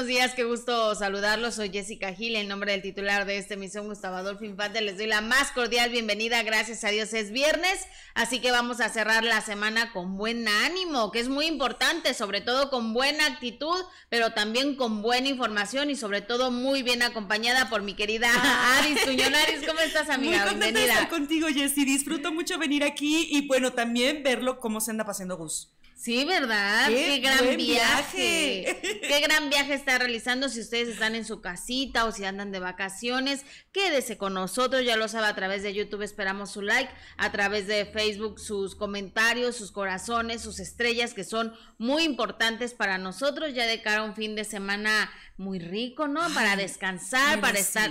buenos días. Qué gusto saludarlos. Soy Jessica Gil, en nombre del titular de esta emisión, Gustavo Adolfo Infante. Les doy la más cordial bienvenida. Gracias a Dios es viernes, así que vamos a cerrar la semana con buen ánimo, que es muy importante, sobre todo con buena actitud, pero también con buena información y sobre todo muy bien acompañada por mi querida Aris Tuñonaris. ¿Cómo estás, amiga? Muy bienvenida. De estar contigo, Jessy. Disfruto mucho venir aquí y bueno, también verlo cómo se anda paseando Gus. Sí, ¿verdad? Qué, gran viaje. Qué gran viaje está realizando. Si ustedes están en su casita o si andan de vacaciones, quédese con nosotros. Ya lo sabe, a través de YouTube esperamos su like, a través de Facebook sus comentarios, sus corazones, sus estrellas, que son muy importantes para nosotros, ya de cara a un fin de semana muy rico, ¿no? Para descansar, para estar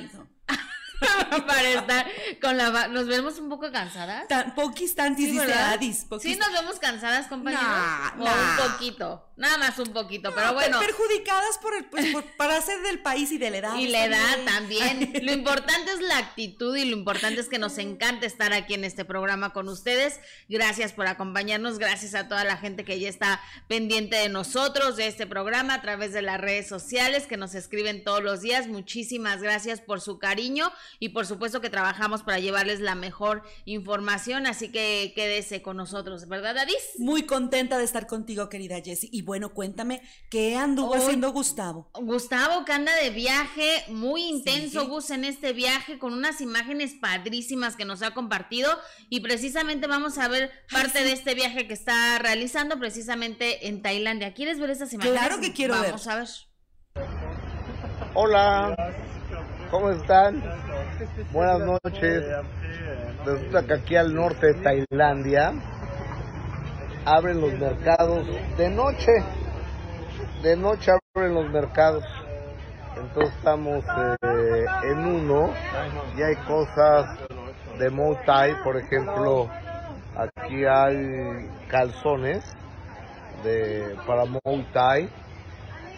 para estar con la... ¿Nos vemos un poco cansadas? Tan, poquis tantis, sí, Adis. Sí, nos vemos cansadas, compañeros. o un poquito. Nada más un poquito, pero bueno. Perjudicadas por el, pues, para ser del país y de la edad. Y la edad también. Lo importante es la actitud y lo importante es que nos encanta estar aquí en este programa con ustedes. Gracias por acompañarnos, gracias a toda la gente que ya está pendiente de nosotros, de este programa, a través de las redes sociales, que nos escriben todos los días. Muchísimas gracias por su cariño y por supuesto que trabajamos para llevarles la mejor información, así que quédese con nosotros, ¿verdad, Adis? Muy contenta de estar contigo, querida Jessie. Y bueno, cuéntame, ¿qué anduvo haciendo Gustavo? Gustavo que anda de viaje, muy intenso, Gus, en este viaje, con unas imágenes padrísimas que nos ha compartido y precisamente vamos a ver parte de este viaje que está realizando precisamente en Tailandia. ¿Quieres ver esas imágenes? Claro que quiero ver. Vamos a ver. Hola, ¿cómo están? Buenas noches. Resulta que aquí al norte de Tailandia abren los mercados de noche. De noche abren los mercados. Entonces estamos eh, en uno y hay cosas de Muay Thai, por ejemplo, aquí hay calzones de para Muay Thai.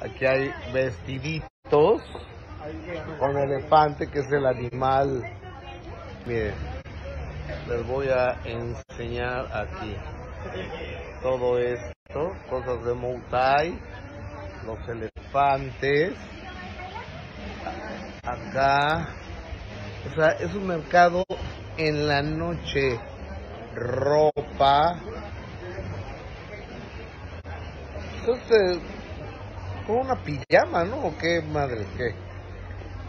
Aquí hay vestiditos con elefante, que es el animal. Miren, les voy a enseñar aquí todo esto, cosas de Moutai, los elefantes, acá, o sea, es un mercado en la noche, ropa, entonces, con una pijama, ¿no? ¿O qué madre? ¿Qué?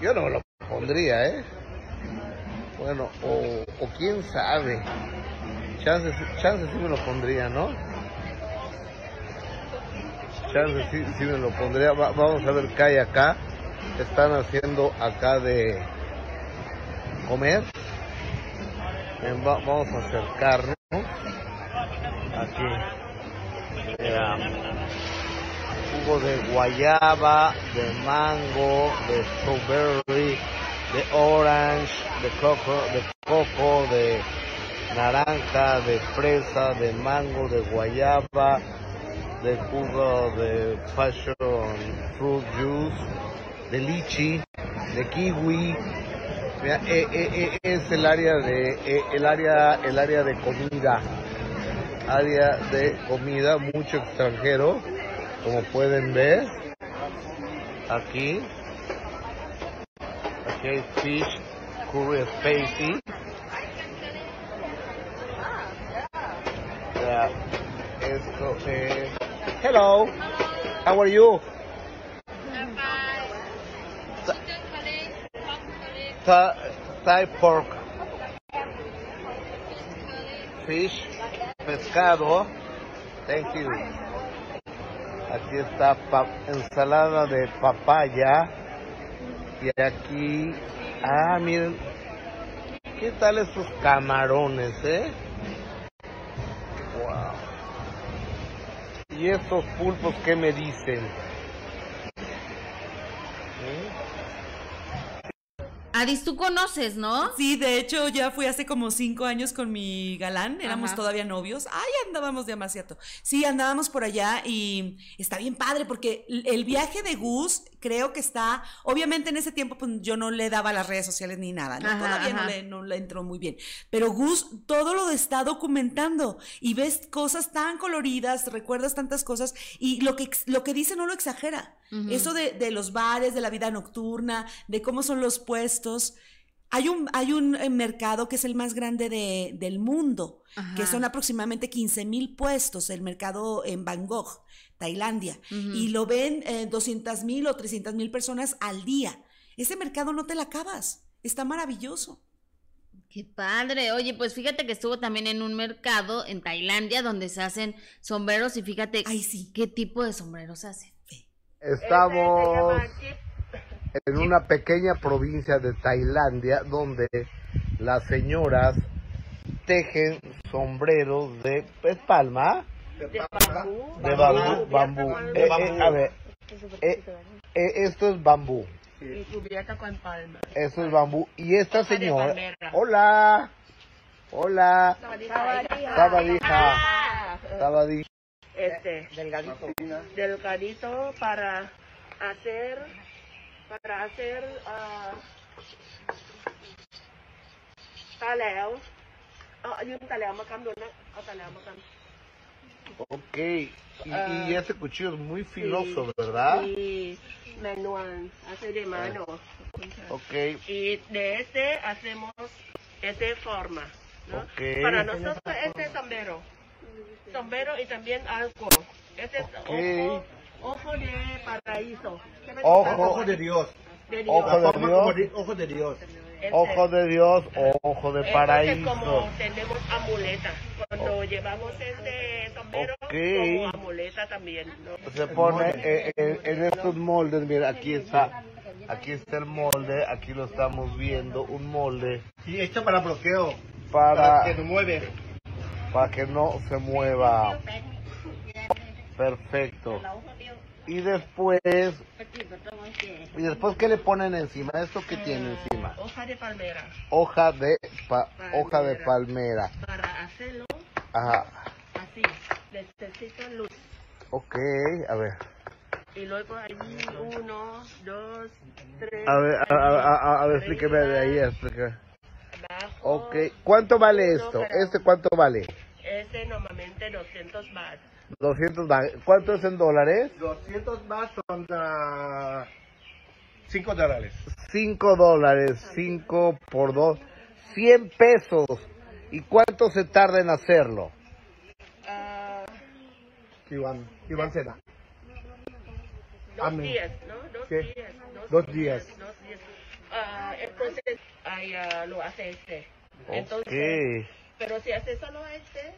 Yo no me lo pondría, ¿eh? Bueno, o, quién sabe. Chances, chances sí me lo pondría, ¿no? Chances sí, sí me lo pondría. vamos a ver qué hay acá. Están haciendo acá de comer. vamos a acercarnos. Aquí. Mira jugo de guayaba, de mango, de strawberry, de orange, de coco, de coco, de naranja, de fresa, de mango, de guayaba, de jugo de passion fruit juice, de lichi, de kiwi. Eh, eh, eh, es el área de el área el área de comida, área de comida, mucho extranjero como pueden ver aquí aquí hay fish curry spicy yeah. hello how are you Thai pork. Fish pescado. Thank you Aquí está ensalada de papaya. Y aquí, ah, miren, ¿qué tal esos camarones, eh? Wow. ¿Y estos pulpos qué me dicen? Adis, tú conoces, ¿no? Sí, de hecho ya fui hace como cinco años con mi galán, éramos Ajá. todavía novios. Ay, andábamos demasiado. Sí, andábamos por allá y está bien padre porque el viaje de Gus creo que está, obviamente en ese tiempo pues yo no le daba las redes sociales ni nada, ¿no? Ajá, todavía no le, no le entró muy bien. Pero Gus todo lo está documentando y ves cosas tan coloridas, recuerdas tantas cosas y lo que, lo que dice no lo exagera. Eso de, de los bares, de la vida nocturna, de cómo son los puestos. Hay un, hay un eh, mercado que es el más grande de- del mundo, que son aproximadamente 15 mil puestos, el mercado en Bangkok, Tailandia, y lo ven 200 mil o 300 mil personas al día. Ese mercado no te la acabas, está maravilloso. Qué padre. Oye, pues fíjate que estuvo también en un mercado en Tailandia donde se hacen sombreros y fíjate Ay, sí. qué tipo de sombreros hacen. Estamos en una pequeña provincia de Tailandia donde las señoras tejen sombreros de es palma, de bambú, bambú. Eh, eh, a ver, eh, eh, esto es bambú. Y cubierta con palma. Eso es bambú. Y esta de señora, hola, hola. Sabadija, Sabadija. Este, delgadito. Delgadito para hacer, para hacer ah, taleo. Ah, yung taleo makam doon na. Ah, taleo makam. Ok, y, y ese cuchillo es muy filoso, ¿verdad? Y manual, hace de mano. Ok, Y de este hacemos esta forma, ¿no? Ok. Para nosotros este es sombrero. Sombrero y también algo. Este es Ok. ojo, ojo de paraíso. ojo, Ojo de Dios. De Dios. ojo de Dios, de- ojo de Dios. Ojo de Dios, ojo de Entonces, paraíso. como tenemos amuleta, cuando llevamos este sombrero, Ok. como amuleta también, ¿no? Se pone eh, en, en estos moldes, mira, aquí está, aquí está el molde, aquí lo estamos viendo, un molde Y esto para bloqueo. Para para, que no mueve. para que no se mueva. Perfecto. Y después, y después ¿qué le ponen encima? ¿Esto qué tiene encima? Hoja de palmera. Hoja de, pa- hoja de palmera. Para hacerlo Ajá. así, necesito luz. Ok, a ver. Y luego ahí uno, dos, tres. A ver, a, a, a- a ver, explíqueme de ahí, explíqueme. Abajo. Ok, ¿cuánto vale esto? ¿Este cuánto vale? Este normalmente 200 baht. 200 ba- ¿Cuánto es en dólares? 200 más son 5 dólares. 5 dólares, 5 por 2, 100 pesos. ¿Y cuánto se tarda en hacerlo? Ah, Iván, Iván Seda. dos Amén. días, ¿no? Dos ¿Qué? días. Dos días. Dos días. Ah, entonces, ahí ah, lo hace este. Entonces, Ok. pero si hace solo este,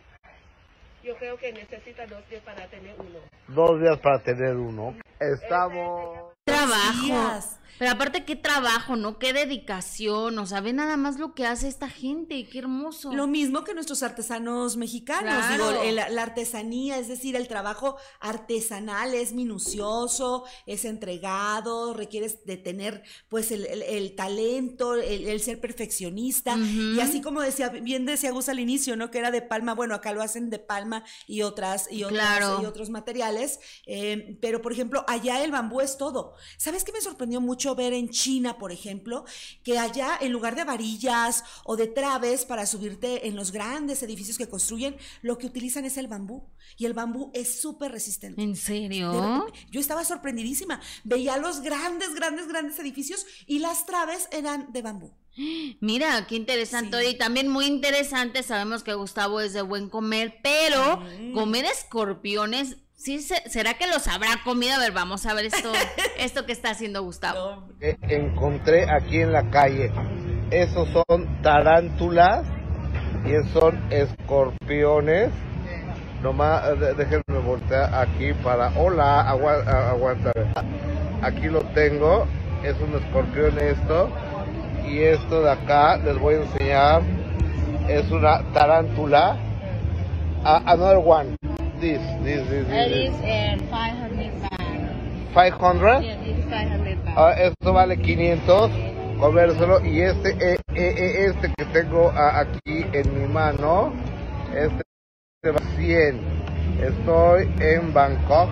yo creo que necesita dos días para tener uno. Dos días para tener uno. Estamos... Trabajo. Pero aparte, qué trabajo, ¿no? Qué dedicación. O sea, ve nada más lo que hace esta gente. Qué hermoso. Lo mismo que nuestros artesanos mexicanos, Claro. digo, el- la artesanía, es decir, el trabajo artesanal es minucioso, es entregado, requieres de tener pues el, el- el talento, el, ser perfeccionista, y así como decía, bien decía Gus al inicio, ¿no? Que era de palma, bueno, acá lo hacen de palma y otras, y otras, Claro. y otros materiales, eh, pero por ejemplo, allá el bambú es todo. ¿Sabes qué me sorprendió mucho ver en China, por ejemplo? Que allá, en lugar de varillas o de traves para subirte en los grandes edificios que construyen, lo que utilizan es el bambú. Y el bambú es súper resistente. ¿En serio? Yo estaba sorprendidísima. Veía los grandes, grandes, grandes edificios y las traves eran de bambú. Mira, qué interesante. Sí. Y también muy interesante, sabemos que Gustavo es de buen comer, pero Mm. comer escorpiones, ¿sí se- ¿será que los habrá comido? A ver, vamos a ver esto, esto que está haciendo Gustavo. Encontré aquí en la calle. Esos son tarántulas y esos son escorpiones. Nomás déjenme voltear aquí para. Hola, agua- a- aguanta. Aquí lo tengo. Es un escorpión esto. Y esto de acá les voy a enseñar. Es una tarántula. Ah, another one. This, this, this, this. this. uh, 500 baht. 500. Yeah, is 500 baht. Ah, esto vale 500. comérselo. Y este, eh, eh, eh, este que tengo a- aquí en mi mano, este va 100. Estoy en Bangkok.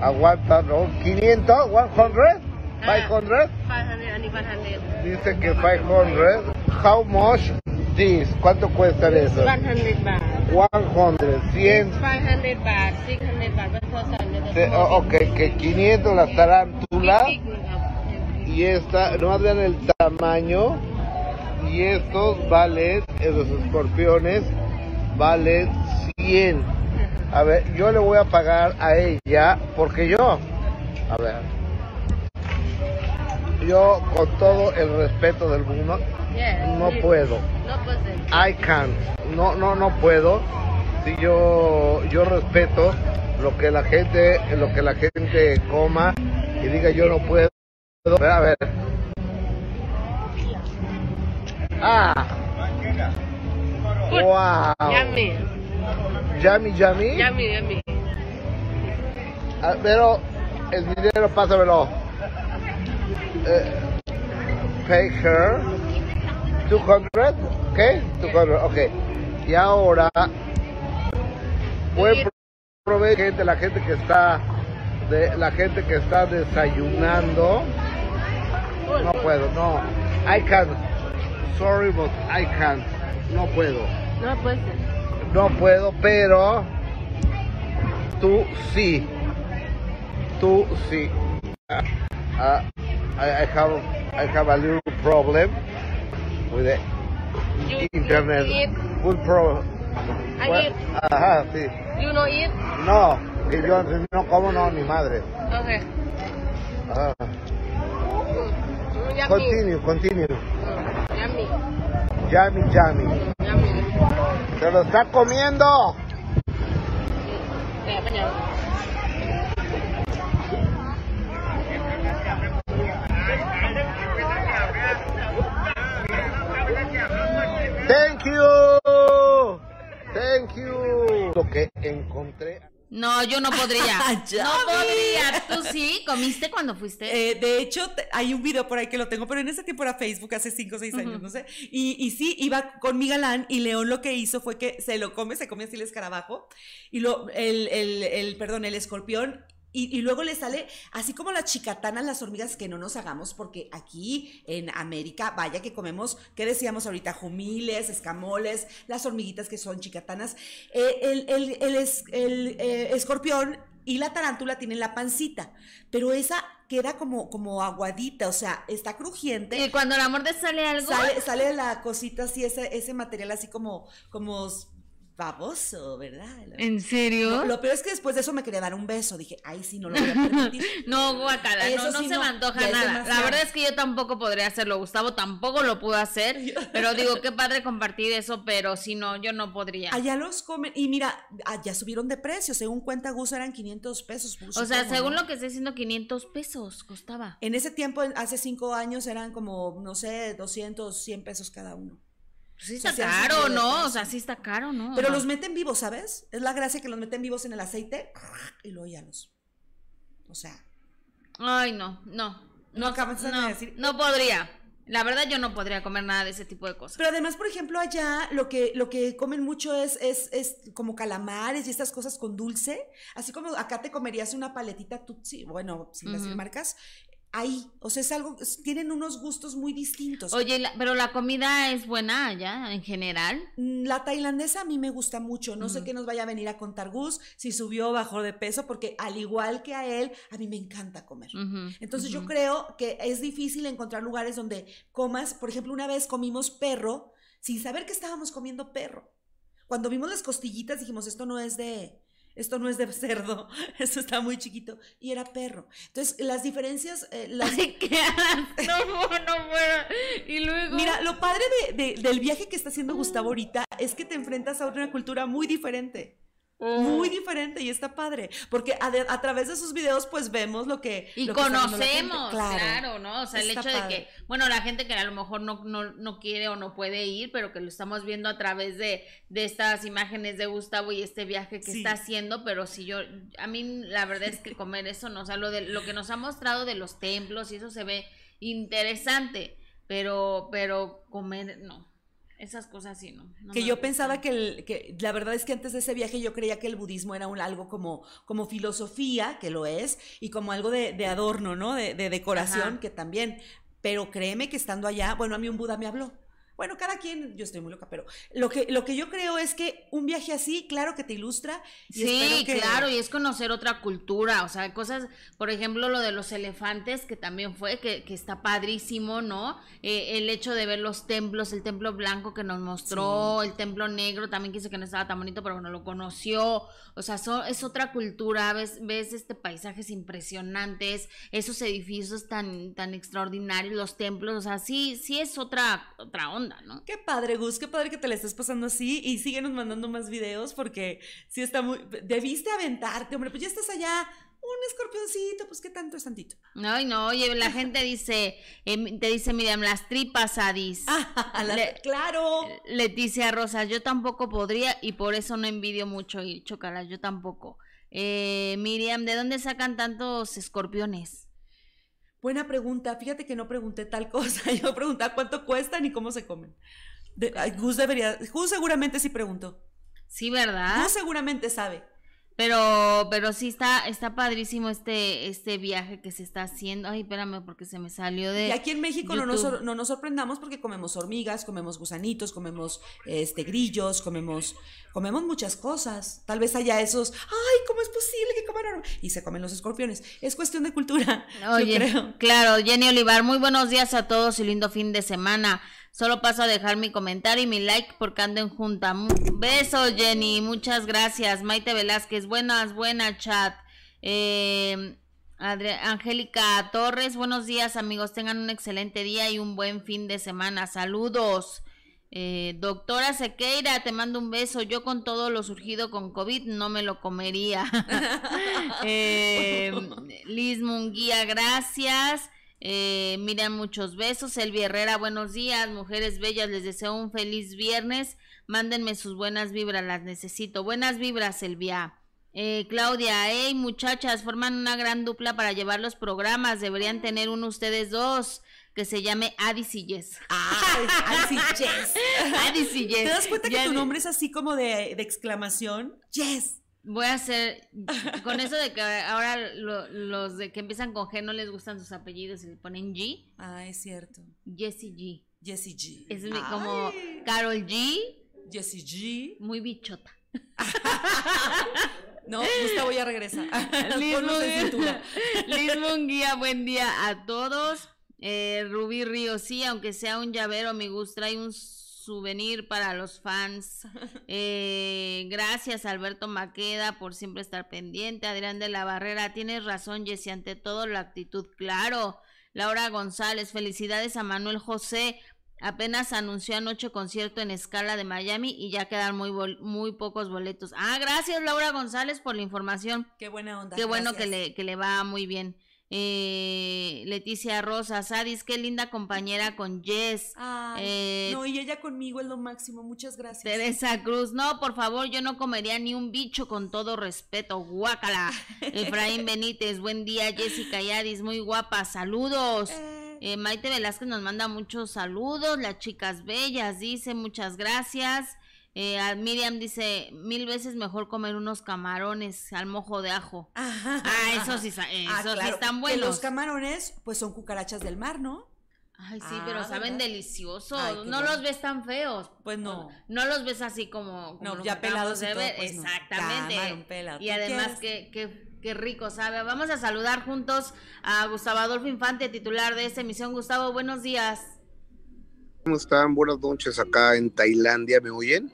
Aguanta, ¿no? 500, 100, 500. 500 and 100. Dice que 500. How much this? ¿Cuánto cuesta eso? 100 baht. 100, 100. 500 baht, 600 baht, one oh, ok, que 500 las tarántulas. Y esta, no vean el tamaño. Y estos valen, esos escorpiones, valen 100. A ver, yo le voy a pagar a ella porque yo, a ver, yo con todo el respeto del mundo, no puedo. I can't. No, no, no puedo. Si yo, yo respeto lo que la gente, lo que la gente coma y diga yo no puedo. A ver. Ah. Wow. Yummy. Yummy, yummy. Yummy, yummy. Ah, pero el dinero, pásamelo. Eh, pay her 200, ¿ok? 200, ok. Y ahora, buen provecho, gente, la gente que está, de, la gente que está desayunando. No puedo, no. I can't. Sorry, but I can't. No puedo. No puede. No puedo, pero tú sí. Tú sí. Ah, ah, I, I have I have a little problem with the You, internet. you eat. Full pro. I Well. Ajá, sí. You no eat. No, que yo no como no ni madre. Okay. Ajá. Mm, yummy. Continue, continue. Mm, yummy. Yummy, yummy. Yummy. Se lo está comiendo. Thank you. Thank you. Lo que encontré. No, yo no podría. Ya no podría. ¿Tú sí? ¿Comiste cuando fuiste? Eh, de hecho, te- hay un video por ahí que lo tengo, pero en ese tiempo era Facebook, hace 5 o 6 años, no sé. Y, y sí, iba con mi galán y León lo que hizo fue que se lo come, se come así el escarabajo, y lo, el, el, el, perdón, el escorpión. Y, y luego le sale, así como las chicatanas, las hormigas, que no nos hagamos, porque aquí en América, vaya que comemos, ¿qué decíamos ahorita? Jumiles, escamoles, las hormiguitas que son chicatanas. Eh, el, el, el es- el, eh, escorpión y la tarántula tienen la pancita, pero esa queda como, como aguadita, o sea, está crujiente. Y cuando la muerte sale algo. Sale, sale la cosita así, ese, ese material así como, como baboso, ¿verdad? ¿En serio? Lo, lo peor es que después de eso me quería dar un beso. Dije, ay, sí, no lo voy a permitir. No, guacala, no, Eso no sí se no, me antoja nada. La verdad es que yo tampoco podría hacerlo. Gustavo tampoco lo pudo hacer. Pero digo, qué padre compartir eso, pero si no, yo no podría. Allá los comen. Y mira, allá subieron de precio. Según cuenta Gus, eran 500 pesos. O sea, según lo que estoy diciendo, 500 pesos costaba. En ese tiempo, en- hace cinco años, eran como, no sé, 200, 100 pesos cada uno. Pues sí está sí caro, ¿no? O sea, sí está caro, ¿no? Pero los meten vivos, ¿sabes? Es la gracia que los meten vivos en el aceite y luego ya los. O sea, Ay, no, no. No acabas de decir- No podría. La verdad, yo no podría comer nada de ese tipo de cosas. Pero además, por ejemplo, allá lo que, lo que comen mucho es, es, es como calamares y estas cosas con dulce. Así como acá te comerías una paletita tutsi, bueno, sin decir Ujú. marcas. Ahí, o sea, es algo, tienen unos gustos muy distintos. Oye, la- pero la comida es buena allá, en general. Mm, La tailandesa a mí me gusta mucho. No sé Ujú. qué nos vaya a venir a contar Gus, si subió o bajó de peso, porque al igual que a él, a mí me encanta comer. Entonces yo creo que es difícil encontrar lugares donde comas, por ejemplo, una vez comimos perro sin saber que estábamos comiendo perro. Cuando vimos las costillitas dijimos, esto no es de esto no es de cerdo, esto está muy chiquito y era perro. Entonces, las diferencias eh, las Ay, qué no, no puedo. Y luego. Mira, lo padre de- de- del viaje que está haciendo Gustavo ahorita es que te enfrentas a una cultura muy diferente. Mm. Muy diferente y está padre, porque a, de- a través de sus videos pues vemos lo que... Y lo que conocemos, claro. ¿no? O sea, el hecho de que, bueno, la gente que a lo mejor no, no, no quiere o no puede ir, pero que lo estamos viendo a través de, de estas imágenes de Gustavo y este viaje que Sí. está haciendo, pero si yo, a mí la verdad es que comer eso, no, o sea, lo, de, lo que nos ha mostrado de los templos y eso se ve interesante. pero, pero comer, no. Esas cosas sí, no. no que yo pensaba que, el, que la verdad es que antes de ese viaje yo creía que el budismo era un, algo como, como filosofía, que lo es, y como algo de, de adorno, ¿no? De, de decoración, Ajá. que también. Pero créeme que estando allá, bueno, a mí un Buda me habló. Bueno, cada quien, yo estoy muy loca, pero lo que, lo que yo creo es que un viaje así, claro que te ilustra. Y Sí, que- claro, y es conocer otra cultura, o sea, cosas, por ejemplo, lo de los elefantes, que también fue, que, que está padrísimo, ¿no? Eh, el hecho de ver los templos, el templo blanco que nos mostró, el templo negro, también quise que no estaba tan bonito, pero bueno, lo conoció, o sea, so- es otra cultura, ves, ves este paisajes impresionantes, esos edificios tan, tan extraordinarios, los templos, o sea, sí, sí es otra, otra onda, ¿no? Qué padre, Gus, qué padre que te la estés pasando así y síguenos mandando más videos porque sí está muy... Debiste aventarte, hombre, pues ya estás allá, un escorpioncito, pues qué tanto es tantito. Ay, no, oye, la gente dice, em, te dice, Miriam, las tripas, Adis. La- Le- claro. Leticia Rosas, yo tampoco podría y por eso no envidio mucho ir, chocalas, yo tampoco. Eh, Miriam, ¿de dónde sacan tantos escorpiones? Buena pregunta. Fíjate que no pregunté tal cosa. Yo preguntaba cuánto cuestan y cómo se comen. De- ay, Gus debería. Gus seguramente sí preguntó. Sí, ¿verdad? Gus seguramente sabe. Pero, pero sí está, está padrísimo este, este viaje que se está haciendo. Ay, espérame, porque se me salió de. Y aquí en México no nos, no nos sorprendamos porque comemos hormigas, comemos gusanitos, comemos este grillos, comemos, comemos muchas cosas. Tal vez haya esos, ay, ¿cómo es posible que coman horm-?" Y se comen los escorpiones. Es cuestión de cultura. Oye, yo creo. claro, Jenny Olivar, muy buenos días a todos y lindo fin de semana. Solo paso a dejar mi comentario y mi like porque ando en junta. Besos, Jenny, muchas gracias. Maite Velázquez, buenas, buenas, chat. Eh, Adri- Angélica Torres, buenos días, amigos. Tengan un excelente día y un buen fin de semana. Saludos. Eh, doctora Sequeira, te mando un beso. Yo con todo lo surgido con COVID no me lo comería. eh, Liz Munguía, gracias. Eh, Miriam, muchos besos. Elvia Herrera, buenos días. Mujeres bellas, les deseo un feliz viernes. Mándenme sus buenas vibras, las necesito. Buenas vibras, Elvia. Eh, Claudia, hey muchachas, forman una gran dupla para llevar los programas. Deberían tener uno ustedes dos que se llame Addis y yes. Addis y Jess. ¿Te das cuenta que Ya tu nombre es así como de, de exclamación? Yes. Voy a hacer, con eso de que ahora lo- los de que empiezan con G no les gustan sus apellidos y le ponen G, Ah, es cierto. Jessie G. Jessie G. Es Ay, como Carol G, Jessie G. muy bichota. No, Gustavo ya regresa. Liz Ponlos en Munguía- cintura. Liz Munguía, buen día a todos. Eh, Rubí Río, sí, aunque sea un llavero, mi Gus trae un souvenir para los fans. Eh, gracias, Alberto Maqueda, por siempre estar pendiente. Adrián de la Barrera, tienes razón, Jessy, ante todo la actitud, claro. Laura González, felicidades a Manuel José. Apenas anunció anoche concierto en escala de Miami y ya quedan muy, bol- muy pocos boletos. Ah, gracias Laura González por la información. Qué buena onda. Qué bueno que le, que le va muy bien. Eh, Leticia Rosa, Sadis, qué linda compañera con Jess. Ay, Eh, no, y ella conmigo es lo máximo. Muchas gracias. Teresa Cruz, no, por favor, yo no comería ni un bicho con todo respeto, guácala. Efraín Benítez, buen día, Jessica Yadis, muy guapa, saludos. Eh, Eh, Maite Velázquez nos manda muchos saludos, las chicas bellas, dice, muchas gracias. Eh, a Miriam dice, mil veces mejor comer unos camarones al mojo de ajo. ajá. Ah, eso sí, esos Ah, sí claro, están que buenos. los camarones, pues son cucarachas del mar, ¿no? Ay, sí, Ah, pero saben ¿verdad? deliciosos. Ay, no bueno. los ves tan feos. Pues no. No los ves así como, como No, los ya pelados y de todo, ver. pues no. Exactamente. Camarón pelado. Y ¿Tú además que, que, que rico sabe. Vamos a saludar juntos a Gustavo Adolfo Infante, titular de esta emisión. Gustavo, buenos días. ¿Cómo están? Buenas noches acá en Tailandia, ¿me oyen?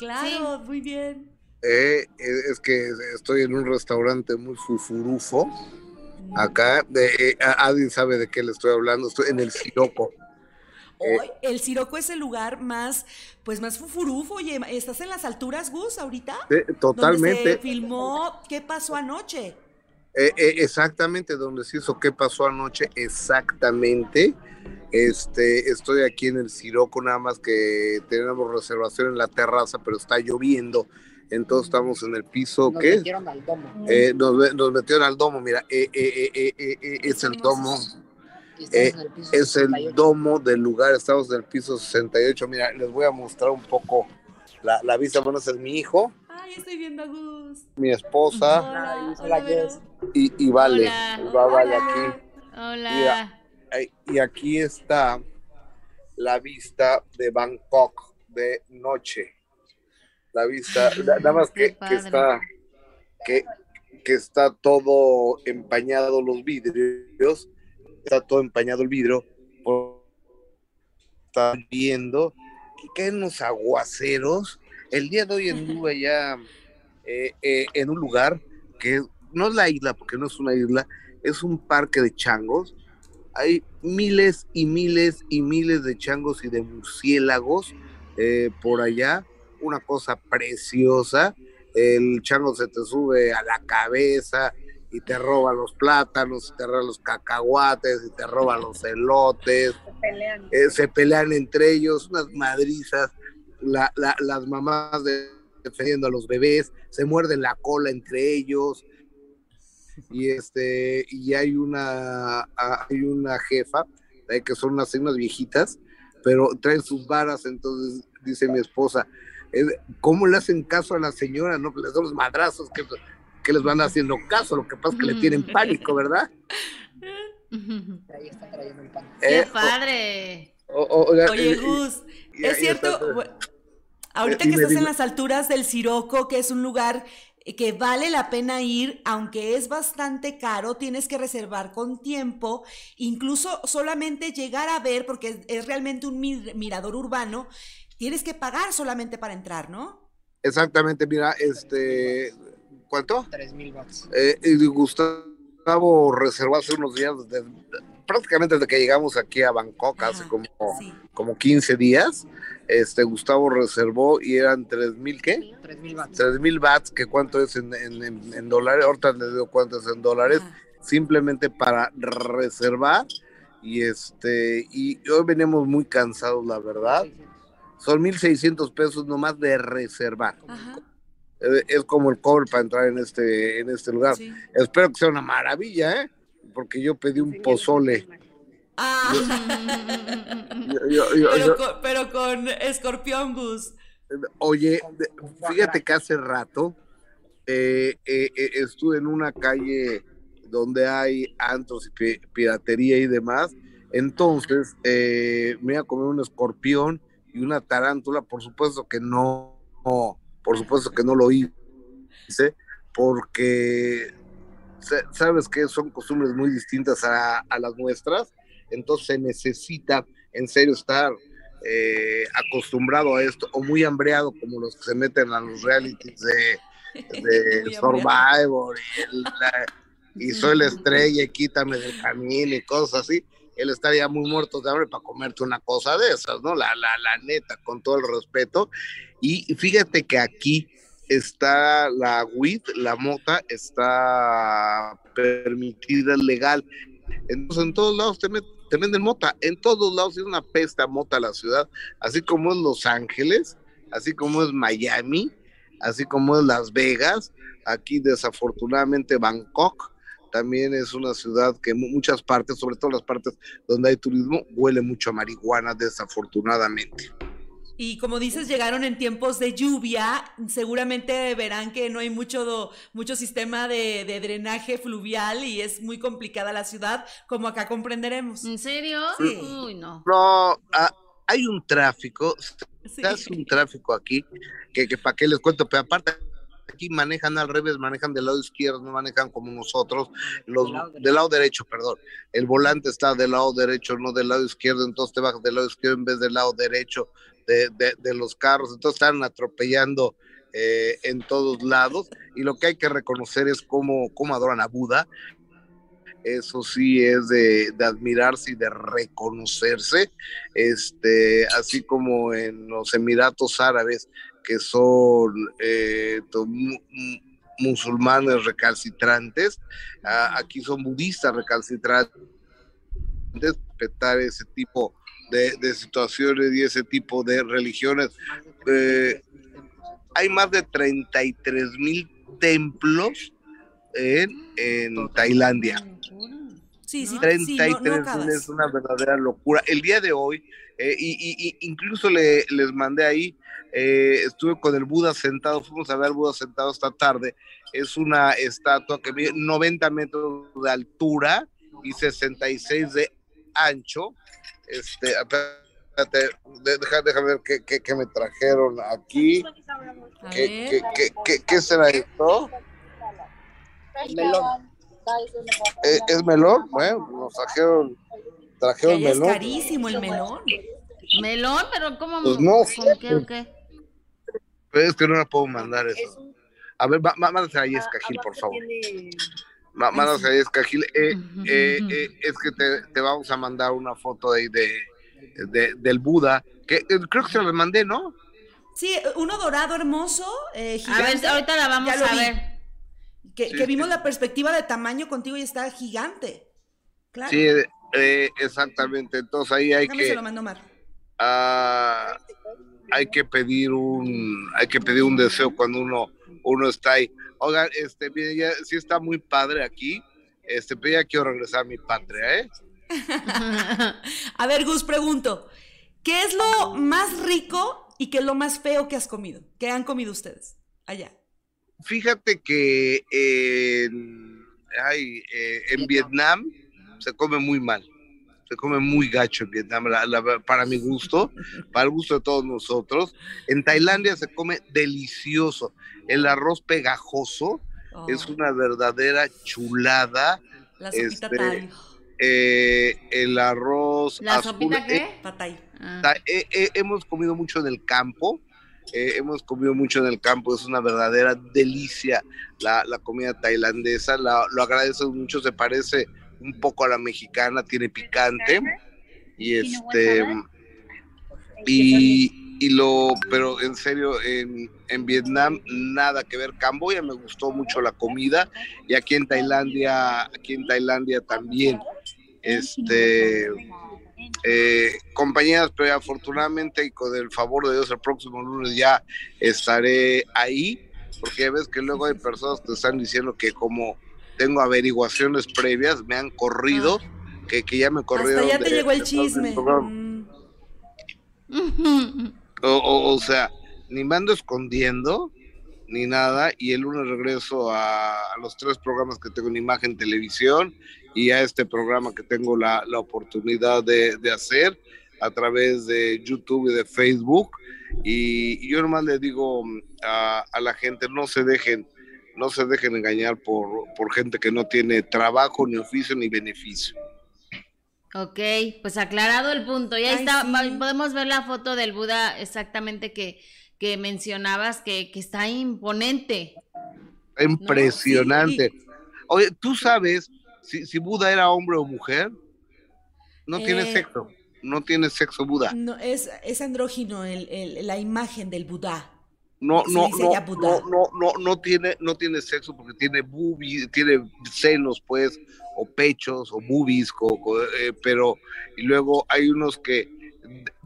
Claro, muy bien. Eh, eh, es que estoy en un restaurante muy fufurufo. Acá, de, eh, Adi sabe de qué le estoy hablando, estoy en el Siroco. Hoy, el Siroco es el lugar más, pues más fufurufo. Oye, ¿estás en las alturas, Gus, ahorita? Eh, Donde se totalmente, filmó ¿Qué pasó anoche? eh, eh, exactamente donde se hizo qué pasó anoche, exactamente. Este, estoy aquí en el Siroco, nada más que tenemos reservación en la terraza, pero está lloviendo. Entonces estamos en el piso, Nos ¿qué? metieron al domo. Eh, nos, nos metieron al domo, mira, eh, eh, eh, eh, eh, eh, es el domo. Eh, es el domo del lugar, estamos en el piso 68. Mira, les voy a mostrar un poco la, la vista. Bueno, ese es mi hijo. Ay, estoy viendo a Gus. Mi esposa. Hola, hola, Vero. Y, y vale, Hola. va vale aquí. Hola. Mira. Ay, Y aquí está la vista de Bangkok de noche. La vista, na- nada más que, que está, que, que está todo empañado los vidrios, está todo empañado el vidrio, por está viendo que caen unos aguaceros. El día de hoy anduve ya eh, eh, en un lugar que no es la isla, porque no es una isla, es un parque de changos. Hay miles y miles y miles de changos y de murciélagos eh, por allá. Una cosa preciosa. El chango se te sube a la cabeza y te roba los plátanos, y te roba los cacahuates, y te roba los elotes. Eh, se pelean entre ellos, unas madrizas. La- la- las mamás de- defendiendo a los bebés, se muerden la cola entre ellos y este y hay una hay una jefa eh, que son unas, unas viejitas pero traen sus varas entonces dice mi esposa eh, ¿cómo le hacen caso a la señora? no que les dan los madrazos que, que les van haciendo caso lo que pasa es que le tienen pánico ¿verdad? Qué Eh, padre. o- o- oiga, Oye, y- Gus, es cierto. bu- Ahorita Eh, que dime, estás en las alturas del Siroco, que es un lugar que vale la pena ir, aunque es bastante caro, tienes que reservar con tiempo, incluso solamente llegar a ver, porque es, es realmente un mir- mirador urbano, tienes que pagar solamente para entrar, ¿no? exactamente mira este ¿cuánto? 3.000 watts. Eh, y Gustavo reservó hace unos días, desde- prácticamente desde que llegamos aquí a Bangkok, hace como, Sí. como 15 días. Este Gustavo reservó y eran 3 mil, ¿qué? 3.000 watts. 3 mil bats, que cuánto es en, en- en- en dólares. Ahorita les digo cuánto es en dólares, simplemente para reservar. Y este, y hoy venimos muy cansados, la verdad. Son 1.600 pesos nomás de reservar. Ajá, Es como el cobre para entrar en este, en este lugar. sí. Espero que sea una maravilla, ¿eh? Porque yo pedí un pozole. Ah, Yo- yo- yo- pero, con, pero con escorpión, Gus. oye, fíjate que hace rato eh, eh, eh, estuve en una calle donde hay antros y pi- piratería y demás. Entonces eh, me iba a comer un escorpión y una tarántula. Por supuesto que no, no, por supuesto que no lo hice, porque sa- sabes que son costumbres muy distintas a, a las nuestras. Entonces se necesita en serio estar eh, acostumbrado a esto o muy hambreado como los que se meten a los realities de, Survivor y, el- la- y soy la estrella y quítame del camino y cosas así. Él estaría muy muerto de hambre para comerte una cosa de esas, ¿no? La, la, la neta, con todo el respeto. Y fíjate que aquí está la weed, la mota, está permitida, legal. Entonces, en todos lados te, met- te venden mota, en todos lados es una pesta mota la ciudad, así como es Los Ángeles, así como es Miami, así como es Las Vegas, aquí desafortunadamente Bangkok también es una ciudad que muchas partes, sobre todo las partes donde hay turismo, huele mucho a marihuana desafortunadamente. Y como dices, llegaron en tiempos de lluvia, seguramente verán que no hay mucho, do- mucho sistema de, de drenaje fluvial y es muy complicada la ciudad, como acá comprenderemos. ¿En serio? Sí. Uy, no. No, ah, hay un tráfico, Sí. un tráfico aquí, que, que para qué les cuento, pero aparte aquí manejan al revés, manejan del lado izquierdo, no manejan como nosotros, los, Del lado derecho. del lado derecho, perdón. El volante está del lado derecho, no del lado izquierdo, entonces te bajas del lado izquierdo en vez del lado derecho de, de- los carros, entonces están atropellando eh, en todos lados, y lo que hay que reconocer es cómo, cómo adoran a Buda, eso sí es de, de admirarse y de reconocerse, este, así como en los Emiratos Árabes, que son eh, musulmanes recalcitrantes, aquí son budistas recalcitrantes, respetar ese tipo de, de situaciones y ese tipo de religiones. Eh, hay más de 33 mil templos en, en Tailandia. Sí, sí, sí, 33 no, no acabas. es una verdadera locura. El día de hoy, eh, y, y- y incluso le, les mandé ahí, eh, estuve con el Buda sentado, fuimos a ver al Buda sentado esta tarde. Es una estatua que mide 90 metros de altura y 66 de ancho. Este, espérate, déjame ver qué, qué- qué me trajeron aquí. ¿Qué, qué, qué, qué- qué será esto? Melón. ¿Eh, ¿Es melón? Bueno, nos trajeron, trajeron allá es melón. carísimo el melón. Melón, pero ¿cómo? Pues no ¿Con qué o qué? Pero es que no la puedo mandar eso. A ver, má- má- mándasela a Jessica Gil, por favor. Má- Mándasela a Jessica Gil. Eh, eh, eh, es que te, te vamos a mandar una foto ahí de, de- del Buda, que eh, creo que se la mandé, ¿no? Sí, uno dorado hermoso, eh, A ver, gigante. ahorita la vamos Ya lo a vi. ver. Que, Sí, que vimos sí. la perspectiva de tamaño contigo y está gigante. Claro. Sí, eh, exactamente. Entonces ahí hay Déjame se que, lo mando Mar. hay que pedir un, hay que pedir un deseo cuando uno, uno está ahí. Oigan, este, mire, ya sí está muy padre aquí. Este, pero ya quiero regresar a mi patria, ¿eh? A ver, Gus, pregunto. ¿Qué es lo más rico y qué es lo más feo que has comido? ¿Qué han comido ustedes allá? Fíjate que en, ay, eh, en Vietnam se come muy mal. Se come muy gacho en Vietnam, la- la- para mi gusto, para el gusto de todos nosotros. En Tailandia se come delicioso. El arroz pegajoso Oh, es una verdadera chulada. la sopita este, Thai. Eh, el arroz ¿La azul, sopita eh, qué? Patay. Ah. Eh, eh, hemos comido mucho en el campo, eh, hemos comido mucho en el campo, es una verdadera delicia la, la comida tailandesa, la- lo agradezco mucho, se parece un poco a la mexicana, tiene picante y este y, y lo, pero en serio, en, en Vietnam nada que ver, Camboya me gustó mucho la comida y aquí en Tailandia, aquí en Tailandia también, este eh, compañeras, pero afortunadamente y con el favor de Dios el próximo lunes ya estaré ahí, porque ya ves que luego hay personas que están diciendo que como tengo averiguaciones previas, me han corrido, que, que ya me corrieron. Hasta ya te de- llegó el chisme. Mm. O, o- o sea, ni me ando escondiendo, ni nada, y el lunes regreso a, a los tres programas que tengo en imagen televisión y a este programa que tengo la, la oportunidad de, de hacer a través de YouTube y de Facebook. Y, y yo nomás le digo mm, a, a la gente, no se dejen, no se dejen engañar por, por gente que no tiene trabajo, ni oficio, ni beneficio. Ok, pues aclarado el punto. Ya Ay, está, sí. podemos ver la foto del Buda exactamente que, que mencionabas, que, que está imponente. Impresionante. Oye, ¿tú sabes si, si Buda era hombre o mujer? No tiene Eh, sexo, no tiene sexo Buda. No, es, es andrógino el- el- la imagen del Buda. No, no, no, no, no, no, no tiene, no tiene sexo porque tiene boobies, tiene senos, pues, o pechos, o boobies, co- co- eh, pero, y luego hay unos que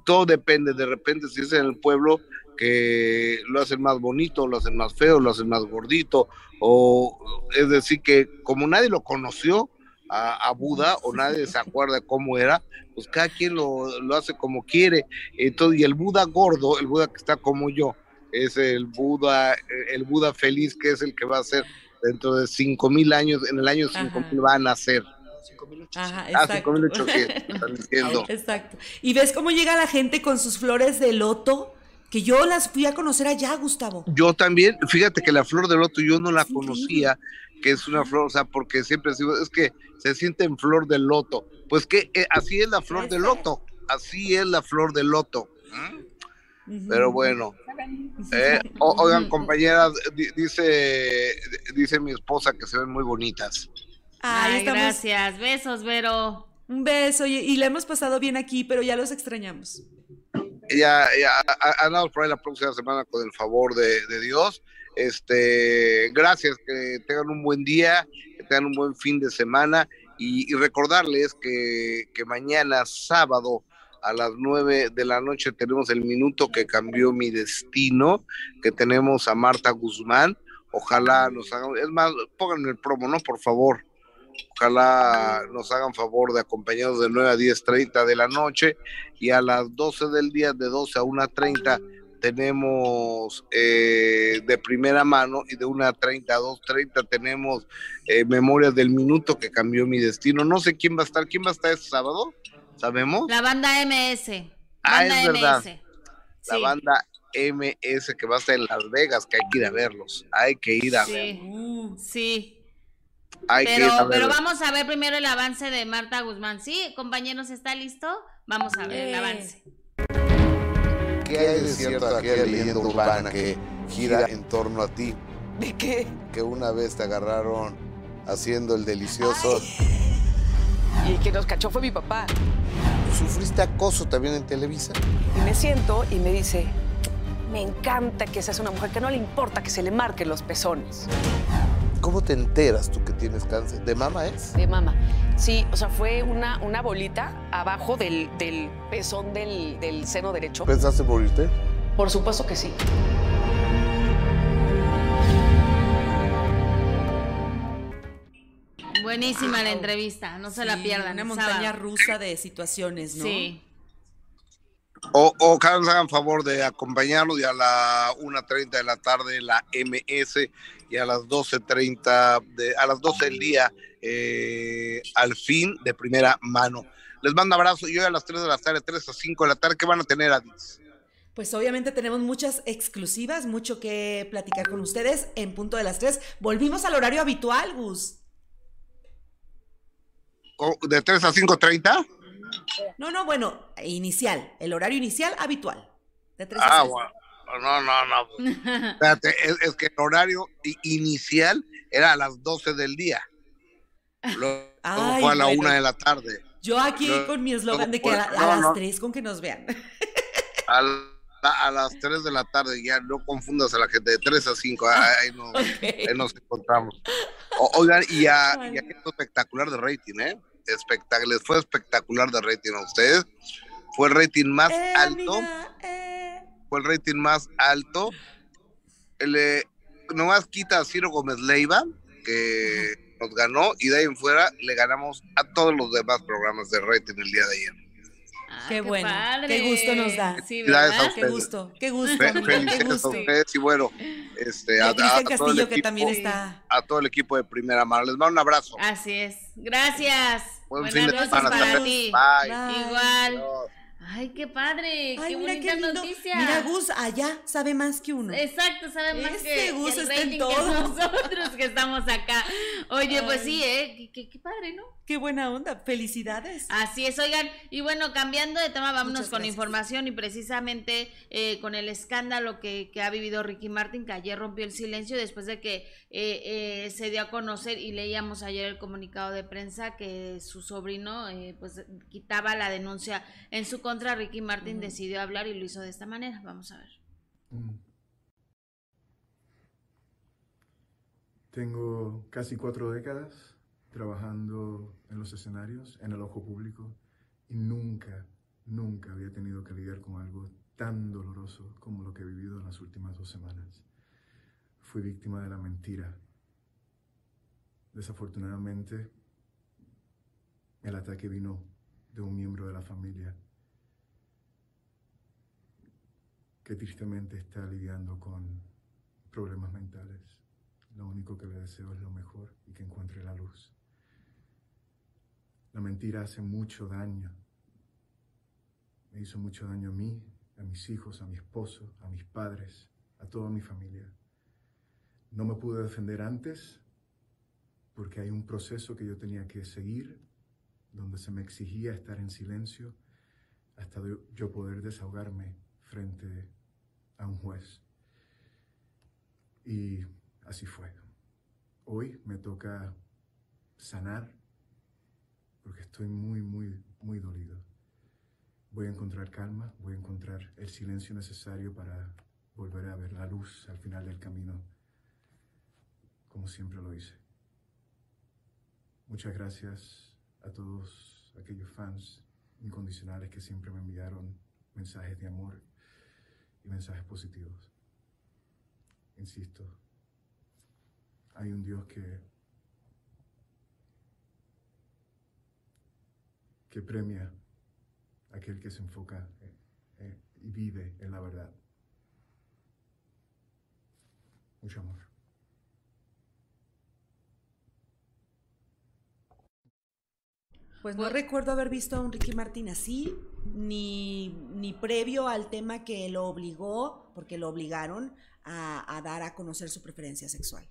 todo depende, de repente si es en el pueblo que lo hacen más bonito, lo hacen más feo, lo hacen más gordito, o es decir que como nadie lo conoció a, a Buda o nadie se acuerda cómo era, pues cada quien lo, lo hace como quiere. Entonces, y el Buda gordo, el Buda que está como yo, es el Buda, el Buda feliz que es el que va a ser dentro de cinco mil años, en el año cinco Ajá. mil van a ser. Ajá, Ah, exacto. 5800, diciendo. Exacto. Y ves cómo llega la gente con sus flores de loto, que yo las fui a conocer allá, Gustavo. Yo también, fíjate que la flor de loto yo no la Es increíble. conocía, que es una flor, o sea, porque siempre digo, es que se siente en flor de loto. Pues que eh, así es la flor de loto, así es la flor de loto. ¿Mm? Pero bueno, eh, oigan compañeras, di- dice, dice mi esposa que se ven muy bonitas. Ay, estamos. gracias. Besos, Vero. Un beso y, y la hemos pasado bien aquí, pero ya los extrañamos. ya, ya andamos por ahí la próxima semana con el favor de, de Dios. Este, gracias, que tengan un buen día, que tengan un buen fin de semana y, y recordarles que, que mañana sábado a las nueve de la noche tenemos el minuto que cambió mi destino, que tenemos a Marta Guzmán. Ojalá nos hagan, es más, pónganme el promo, ¿no? Por favor. Ojalá nos hagan favor de acompañarnos de 9 a 10.30 de la noche y a las 12 del día, de 12 a 1.30, tenemos eh, de primera mano y de 1.30 a 2.30 tenemos eh, Memorias del Minuto que cambió mi destino. No sé quién va a estar. ¿Quién va a estar este sábado? ¿Sabemos? La banda MS. Ah, Banda es verdad. MS. La Sí. banda MS que va a estar en Las Vegas, que hay que ir a verlos. Hay que ir a verlos. Sí, Uh, sí. Hay que ir Pero, a pero verlos. vamos a ver primero el avance de Marta Guzmán. ¿Sí, compañeros, está listo? Vamos a ver el Eh. avance. ¿Qué hay de cierto aquella leyenda urbana que gira en torno a ti? ¿De qué? Que una vez te agarraron haciendo el delicioso. Y quien nos cachó fue mi papá. ¿Sufriste acoso también en Televisa? Y me siento y me dice, me encanta que seas una mujer que no le importa que se le marquen los pezones. ¿Cómo te enteras tú que tienes cáncer? ¿De mama es? De mama. Sí, o sea, fue una, una bolita abajo del, del pezón del, del seno derecho. ¿Pensaste morirte? Por supuesto que sí. Buenísima la entrevista, no se la pierdan. Una montaña sábado. rusa de situaciones, ¿no? Sí. O, o que nos hagan favor de acompañarnos y a la 1.30 de la tarde la MS y a las 12.30, de, a las 12 del día, eh, al fin de primera mano. Les mando abrazo y hoy a las 3 de la tarde, 3 a 5 de la tarde, ¿qué van a tener, Adis? Pues obviamente tenemos muchas exclusivas, mucho que platicar con ustedes en punto de las 3. Volvimos al horario habitual, Gus. ¿O- ¿De 3 a 5.30? No, no, bueno, inicial, el horario inicial habitual. De 3 Ah, a 6. bueno. No, no, no. pues, Espérate, es, es que el horario inicial era a las 12 del día. Luego Ay, fue a la bueno. 1 de la tarde. Yo aquí No, con mi eslogan de que a, no, a no. las 3 con que nos vean. A, la- a las 3 de la tarde, ya no confundas a la gente, de 3 a 5, ahí, ahí nos, ahí nos encontramos. O- oigan, y a, y a esto espectacular de rating, ¿eh? Espectac- les fue espectacular de rating a ustedes. Fue el rating más Eh, alto, amiga, eh. fue el rating más alto. El, eh, nomás quita a Ciro Gómez Leiva, que nos ganó, y de ahí en fuera le ganamos a todos los demás programas de rating el día de ayer. Ah, Qué bueno, padre. qué gusto nos da. Sí, ¿verdad? a Qué ustedes. gusto, qué gusto, Fe- amigo, qué Felicidades a gusto. ustedes y bueno, este, Y a, todo el que equipo, también está. a todo el equipo de primera mano. Les mando un abrazo. Así es. Gracias. Buen Buenas fin de noches semana para también. ti. Bye. Bye. Igual. Adiós. Ay, qué padre. Ay, qué mira bonita qué noticia. Mira, Gus, allá sabe más que uno. Exacto, saben más Ese que, Gus que el está en todo. que nosotros que estamos acá. Oye, pues sí, ¿eh? Qué, qué- qué padre, ¿no? Qué buena onda. Felicidades. Así es, oigan, y bueno, cambiando de tema, vámonos con información y precisamente eh, con el escándalo que, que ha vivido Ricky Martin, que ayer rompió el silencio después de que eh, eh, se dio a conocer y leíamos ayer el comunicado de prensa que su sobrino eh, pues quitaba la denuncia en su contra, Ricky Martin decidió hablar y lo hizo de esta manera, vamos a ver. Mm. Tengo casi cuatro décadas trabajando en los escenarios, en el ojo público, y nunca, nunca había tenido que lidiar con algo tan doloroso como lo que he vivido en las últimas dos semanas. Fui víctima de la mentira. Desafortunadamente, el ataque vino de un miembro de la familia que tristemente está lidiando con problemas mentales. Lo único que le deseo es lo mejor y que encuentre la luz. La mentira hace mucho daño. Me hizo mucho daño a mí, a mis hijos, a mi esposo, a mis padres, a toda mi familia. No me pude defender antes porque hay un proceso que yo tenía que seguir donde se me exigía estar en silencio hasta yo- poder desahogarme frente a un juez. Y así fue. Hoy me toca sanar porque estoy muy, muy, muy dolido. Voy a encontrar calma, voy a encontrar el silencio necesario para volver a ver la luz al final del camino, como siempre lo hice. Muchas gracias a todos aquellos fans incondicionales que siempre me enviaron mensajes de amor y mensajes positivos. Insisto, hay un Dios que que premia a aquel que se enfoca eh, eh, y vive en la verdad. Mucho amor. Pues no recuerdo haber visto a un Ricky Martin así, ni, ni previo al tema que lo obligó, porque lo obligaron a, a dar a conocer su preferencia sexual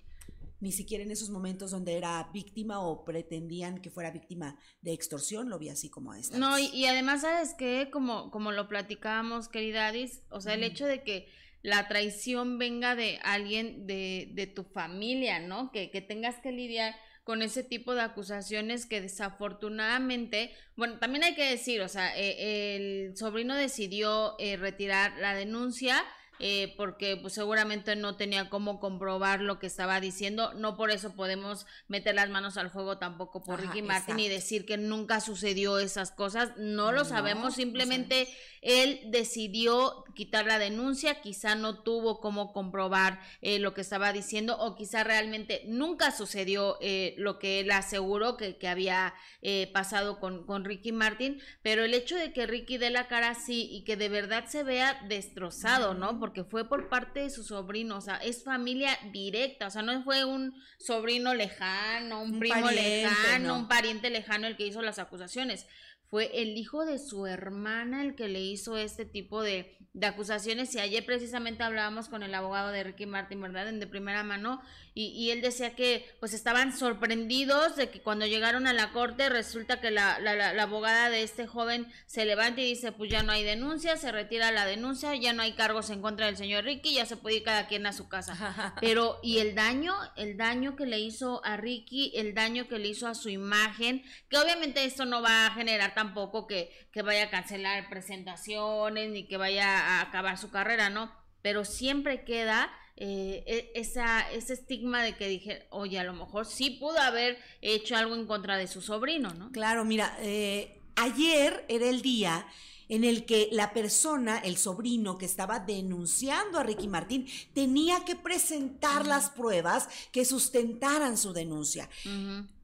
ni siquiera en esos momentos donde era víctima o pretendían que fuera víctima de extorsión, lo vi así como esta. No, y, y además, ¿sabes qué? Como, como lo platicábamos, querida Adis, o sea, el hecho de que la traición venga de alguien de, de tu familia, ¿no? Que, que tengas que lidiar con ese tipo de acusaciones que desafortunadamente, bueno, también hay que decir, o sea, eh, el sobrino decidió eh, retirar la denuncia, eh, porque pues seguramente no tenía cómo comprobar lo que estaba diciendo. No por eso podemos meter las manos al fuego tampoco por Ajá, Ricky Martin y decir que nunca sucedió esas cosas. No lo No, sabemos, no simplemente él decidió quitar la denuncia, quizá no tuvo cómo comprobar eh, lo que estaba diciendo o quizá realmente nunca sucedió eh, lo que él aseguró que, que había eh, pasado con, con Ricky Martin, pero el hecho de que Ricky dé la cara así y que de verdad se vea destrozado, ¿no? Porque fue por parte de su sobrino, o sea, es familia directa, o sea, no fue un sobrino lejano, un, Un primo pariente, lejano, no. un pariente lejano el que hizo las acusaciones fue el hijo de su hermana el que le hizo este tipo de, de acusaciones. Y ayer precisamente hablábamos con el abogado de Ricky Martin, ¿verdad? En de primera mano. Y, y él decía que pues estaban sorprendidos de que cuando llegaron a la corte resulta que la, la, la, la abogada de este joven se levanta y dice pues ya no hay denuncia, se retira la denuncia, ya no hay cargos en contra del señor Ricky, ya se puede ir cada quien a su casa. Pero, y el daño, el daño que le hizo a Ricky, el daño que le hizo a su imagen, que obviamente esto no va a generar tampoco que, que vaya a cancelar presentaciones ni que vaya a acabar su carrera, ¿no? Pero siempre queda eh, e- esa, ese estigma de que dije, oye, a lo mejor sí pudo haber hecho algo en contra de su sobrino, ¿no? Claro, mira, eh, ayer era el día en el que la persona, el sobrino que estaba denunciando a Ricky Martín, tenía que presentar las pruebas que sustentaran su denuncia.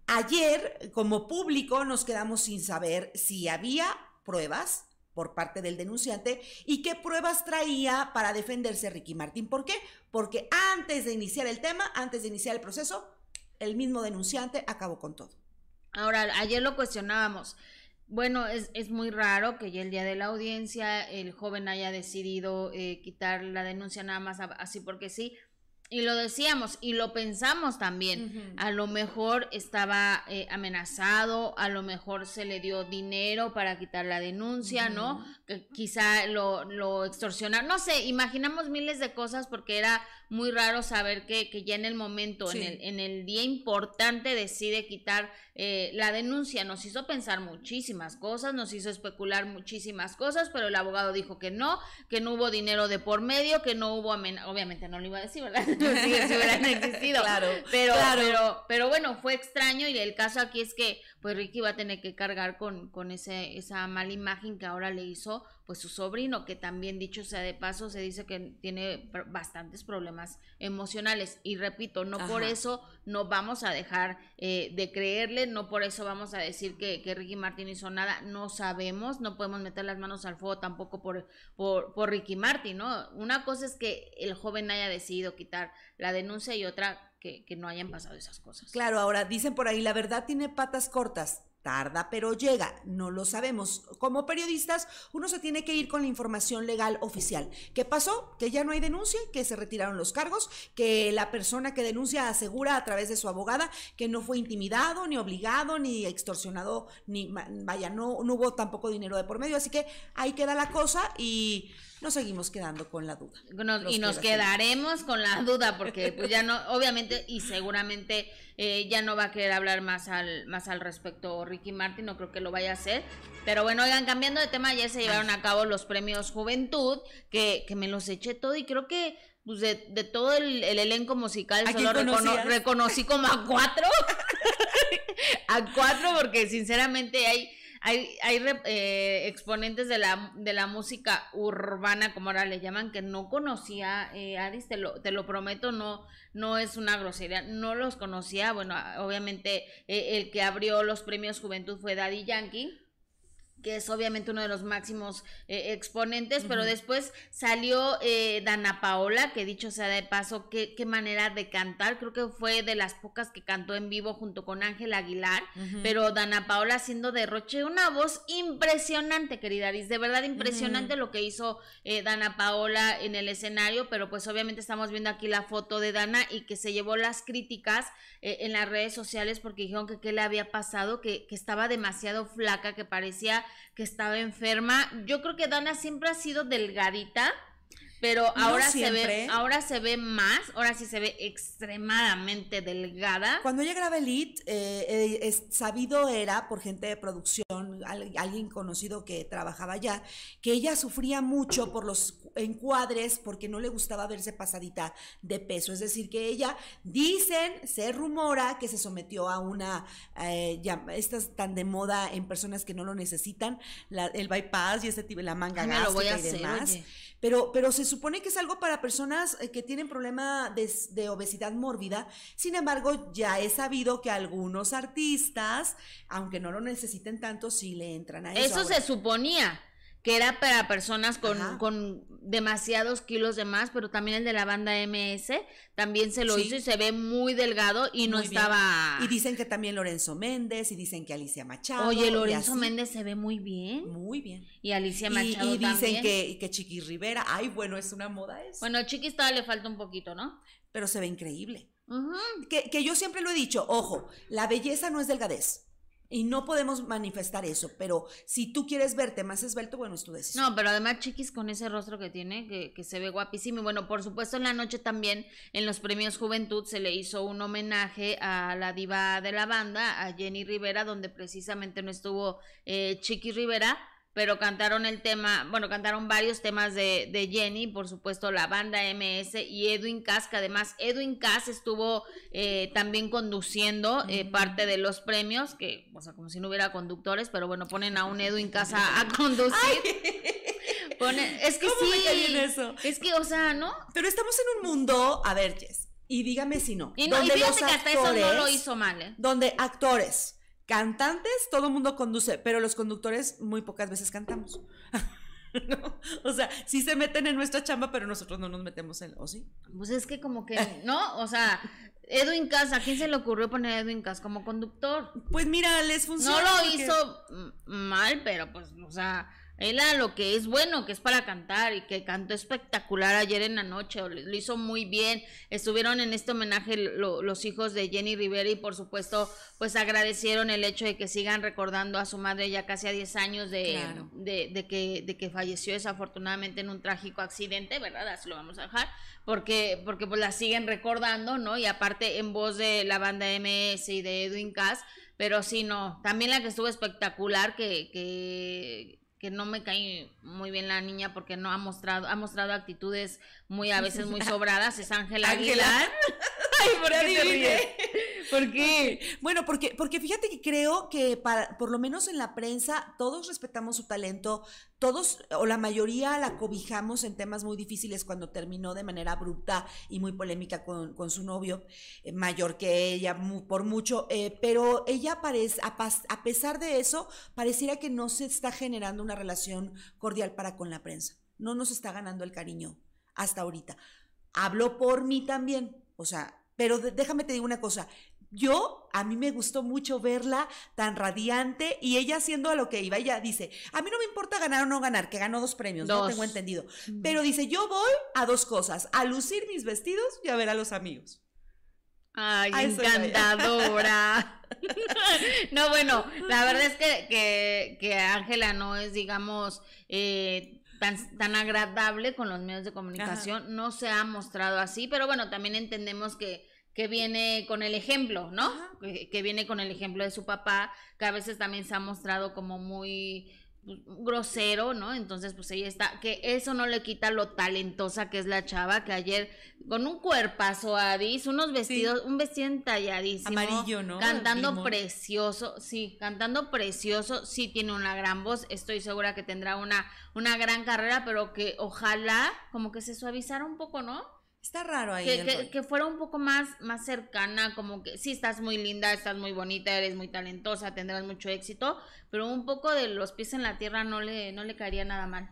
Ayer, como público, nos quedamos sin saber si había pruebas por parte del denunciante y qué pruebas traía para defenderse Ricky Martín. ¿Por qué? Porque antes de iniciar el tema, antes de iniciar el proceso, el mismo denunciante acabó con todo. Ahora, ayer lo cuestionábamos. Bueno, es, es muy raro que ya el día de la audiencia el joven haya decidido eh, quitar la denuncia nada más así porque sí. Y lo decíamos y lo pensamos también. A lo mejor estaba eh, amenazado, a lo mejor se le dio dinero para quitar la denuncia, ¿no? Que quizá lo, lo extorsionaron. No sé, imaginamos miles de cosas porque era muy raro saber que, que ya en el momento, Sí. en, el, en el día importante, decide quitar eh, la denuncia. Nos hizo pensar muchísimas cosas, nos hizo especular muchísimas cosas, pero el abogado dijo que no, que no hubo dinero de por medio, que no hubo amenaza. Obviamente no lo iba a decir, ¿verdad? si, si hubieran existido. Claro, pero, claro. pero, pero bueno, fue extraño y el caso aquí es que pues Ricky va a tener que cargar con, con ese, esa mala imagen que ahora le hizo pues su sobrino, que también dicho sea de paso, se dice que tiene bastantes problemas emocionales. Y repito, no por eso no vamos a dejar eh, de creerle, no por eso vamos a decir que, que Ricky Martin hizo nada, no sabemos, no podemos meter las manos al fuego tampoco por, por, por Ricky Martin, ¿no? Una cosa es que el joven haya decidido quitar la denuncia y otra que, que no hayan pasado esas cosas. Claro, ahora dicen por ahí, la verdad tiene patas cortas. Tarda, pero llega. No lo sabemos. Como periodistas, uno se tiene que ir con la información legal oficial. ¿Qué pasó? Que ya no hay denuncia, que se retiraron los cargos, que la persona que denuncia asegura a través de su abogada que no fue intimidado, ni obligado, ni extorsionado, ni vaya, no, no hubo tampoco dinero de por medio. Así que ahí queda la cosa y nos seguimos quedando con la duda. Nos- Nos y nos queda quedaremos con la duda porque pues ya no, obviamente y seguramente eh, ya no va a querer hablar más al, más al respecto Ricky Martin, no creo que lo vaya a hacer. Pero bueno, oigan, cambiando de tema, ayer se llevaron a cabo los premios Juventud, que, que me los eché todo y creo que pues de, de todo el, el elenco musical ¿A solo recono- reconocí como a cuatro. a cuatro porque sinceramente hay hay, hay eh, exponentes de la, de la música urbana, como ahora le llaman, que no conocía, eh, Aris, te lo, te lo prometo, no, no es una grosería, no los conocía. Bueno, obviamente eh, el que abrió los premios Juventud fue Daddy Yankee. Que es obviamente uno de los máximos eh, exponentes, pero después salió eh, Dana Paola, que dicho sea de paso, qué, qué manera de cantar, creo que fue de las pocas que cantó en vivo junto con Ángel Aguilar, pero Dana Paola haciendo derroche, una voz impresionante, querida Aris, de verdad impresionante lo que hizo eh, Dana Paola en el escenario, pero pues obviamente estamos viendo aquí la foto de Dana y que se llevó las críticas eh, en las redes sociales porque dijeron que qué le había pasado, que, que estaba demasiado flaca, que parecía que estaba enferma. Yo creo que Dana siempre ha sido delgadita, pero No ahora se ve, ahora se ve más, ahora sí se ve extremadamente delgada. Cuando ella graba Elite, eh, eh, es- sabido era por gente de producción, al- alguien conocido que trabajaba allá, que ella sufría mucho por los encuadres porque no le gustaba verse pasadita de peso. Es decir, que ella, dicen, se rumora que se sometió a una, eh, ya- estas tan de moda en personas que no lo necesitan, la- el bypass y este tipo, la manga Ay, me lo voy a gástrica y hacer, demás. oye. Pero, pero se supone que es algo para personas eh, que tienen problema de, de obesidad mórbida. Sin embargo, ya he sabido que algunos artistas, aunque no lo necesiten tanto, sí le entran a eso. Eso Ahora, se suponía que era para personas con, con demasiados kilos de más, pero también el de la banda MS también se lo Sí. hizo y se ve muy delgado y no bien. estaba... Y dicen que también Lorenzo Méndez, y dicen que Alicia Machado. Oye, y Lorenzo. Méndez se ve muy bien. Muy bien. Y Alicia Y, Machado y dicen también. que, que Chiqui Rivera, ay, bueno, es una moda eso. Bueno, Chiquis todavía le falta un poquito, ¿no? pero se ve increíble. Que, que yo siempre lo he dicho, ojo, la belleza no es delgadez. Y no podemos manifestar eso, pero si tú quieres verte más esbelto, bueno, es. No, pero además Chiquis con ese rostro que tiene, que, que se ve guapísimo. Y bueno, por supuesto en la noche también en los premios Juventud se le hizo un homenaje a la diva de la banda, a Jenny Rivera, donde precisamente no estuvo eh, Chiquis Rivera, pero cantaron el tema, bueno, cantaron varios temas de, de Jenny, por supuesto la banda MS y Edwin Cass, que además Edwin Cass estuvo eh, también conduciendo eh, parte de los premios, que, o sea, como si no hubiera conductores, pero bueno, ponen a un Edwin Cass a, a conducir. Ponen- es que ¿Cómo sí. me caí en eso? Es que, o sea, ¿no? Pero estamos en un mundo, a ver, Jess, y dígame si no. Y, no, y fíjate los que hasta eso no lo actores- hizo mal, ¿eh? Donde actores, cantantes, todo el mundo conduce, pero los conductores muy pocas veces cantamos. ¿No? O sea, sí se meten en nuestra chamba, pero nosotros no nos metemos en, ¿o sí? Pues es que como que, ¿no? O sea, Edwin Cass, ¿a quién se le ocurrió poner a Edwin Cass como conductor? Pues mira, les funciona. No lo porque- hizo mal, pero pues, o sea, él a lo que es bueno, que es para cantar y que cantó espectacular ayer en la noche, lo lo hizo muy bien. Estuvieron en este homenaje lo- los hijos de Jenny Rivera y por supuesto, pues agradecieron el hecho de que sigan recordando a su madre ya casi a 10 años de, Claro. de, de que, de que falleció desafortunadamente en un trágico accidente, ¿verdad? Así lo vamos a dejar, porque, porque pues la siguen recordando, ¿no? Y aparte en voz de la banda MS y de Edwin Cass, pero sí, no, también la que estuvo espectacular, que, que, que no me cae muy bien la niña porque no ha mostrado, ha mostrado actitudes muy a veces muy sobradas, es Ángela. Aguilar. Ay, ¿por qué te ríes? ¿Por qué? Bueno, porque, porque fíjate que creo que para, por lo menos en la prensa, todos respetamos su talento, todos o la mayoría la cobijamos en temas muy difíciles cuando terminó de manera abrupta y muy polémica con, con su novio, eh, mayor que ella por mucho, eh, pero ella parece, a, pas- a pesar de eso, pareciera que no se está generando una relación cordial para con la prensa, no nos está ganando el cariño hasta ahorita. Hablo por mí también, o sea, pero déjame te digo una cosa, yo, a mí me gustó mucho verla tan radiante y ella haciendo a lo que iba. Ella dice, a mí no me importa ganar o no ganar, que ganó dos premios, no tengo entendido. Pero dice, yo voy a dos cosas, a lucir mis vestidos y a ver a los amigos. Ay, A eso iba yo. encantadora. no, bueno, la verdad es que, que, que Ángela no es, digamos, eh, tan, tan agradable con los medios de comunicación. No se ha mostrado así, pero bueno, también entendemos que, que viene con el ejemplo, ¿no? Que, que viene con el ejemplo de su papá, que a veces también se ha mostrado como muy pues, grosero, ¿no? Entonces, pues ella está, que eso no le quita lo talentosa que es la chava, que ayer con un cuerpazo, Adis, unos vestidos, un vestido entalladísimo, Amarillo, ¿no? Cantando Limón. precioso, sí, cantando precioso, sí tiene una gran voz, estoy segura que tendrá una, una gran carrera, pero que ojalá como que se suavizara un poco, ¿no? Está raro ahí. que, fuera un poco más, más cercana, como que sí estás muy linda, estás muy bonita, eres muy talentosa, tendrás mucho éxito, pero un poco de los pies en la tierra no le, no le caería nada mal.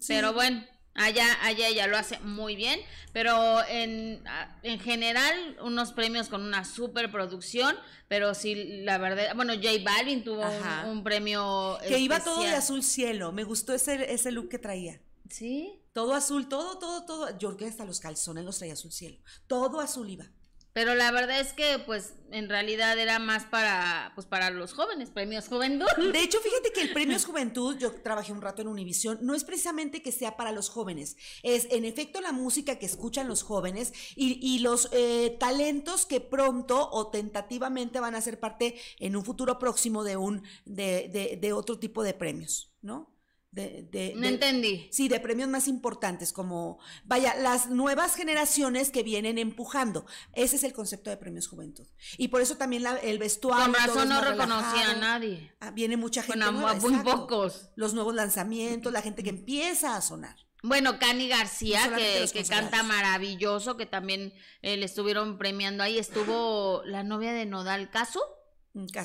Sí. Pero bueno, allá, allá ella lo hace muy bien, pero en, en general unos premios con una super producción, pero sí, la verdad, bueno, J Balvin tuvo un, un premio Que iba todo de azul cielo. Me gustó ese, ese look que traía. Sí, Todo azul, todo, todo, todo. Yo creo que hasta los calzones los traía azul cielo. Todo azul iba. pero la verdad es que pues en realidad era más para pues para los jóvenes, premios juventud. De hecho, fíjate que el Premios Juventud, yo trabajé un rato en Univisión, no es precisamente que sea para los jóvenes, es en efecto la música que escuchan los jóvenes y, y los eh, talentos que pronto o tentativamente van a ser parte en un futuro próximo de un de, de- de otro tipo de premios, ¿no? De, de- No de- entendí. Sí, de premios más importantes, como, vaya, las nuevas generaciones que vienen empujando. Ese es el concepto de Premios Juventud. Y por eso también la- el vestuario. Con razón no reconocía a nadie. Ah, viene mucha gente. Bueno, nueva, muy exacto. pocos. Los nuevos lanzamientos, la gente que empieza a sonar. Bueno, Cani García, No que, canta maravilloso, que también eh, le estuvieron premiando ahí. Estuvo la novia de Nodal Caso.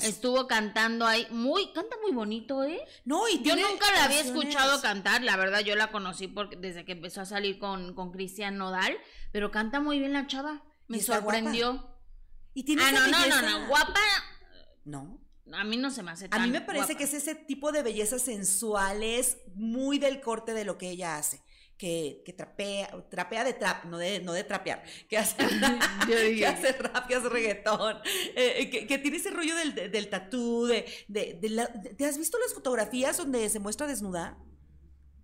Estuvo cantando ahí. Muy, canta muy bonito, ¿eh? No, y Yo nunca la había escuchado cantar, la verdad yo la conocí porque desde que empezó a salir con, con Cristian Nodal, pero canta muy bien la chava, me Y sorprendió. Y tiene Ah, no, no, no, belleza- no, guapa, No. a mí no se me hace A tan mí me parece guapa. que es ese tipo de bellezas sensuales, muy del corte de lo que ella hace. Que, que trapea, trapea de trap, no de, no de trapear, que hace, dije- que hace rap, que hace reggaetón, eh, que, que tiene ese rollo del, de- del tatú, de, de, de la- de- ¿te has visto las fotografías donde se muestra desnuda?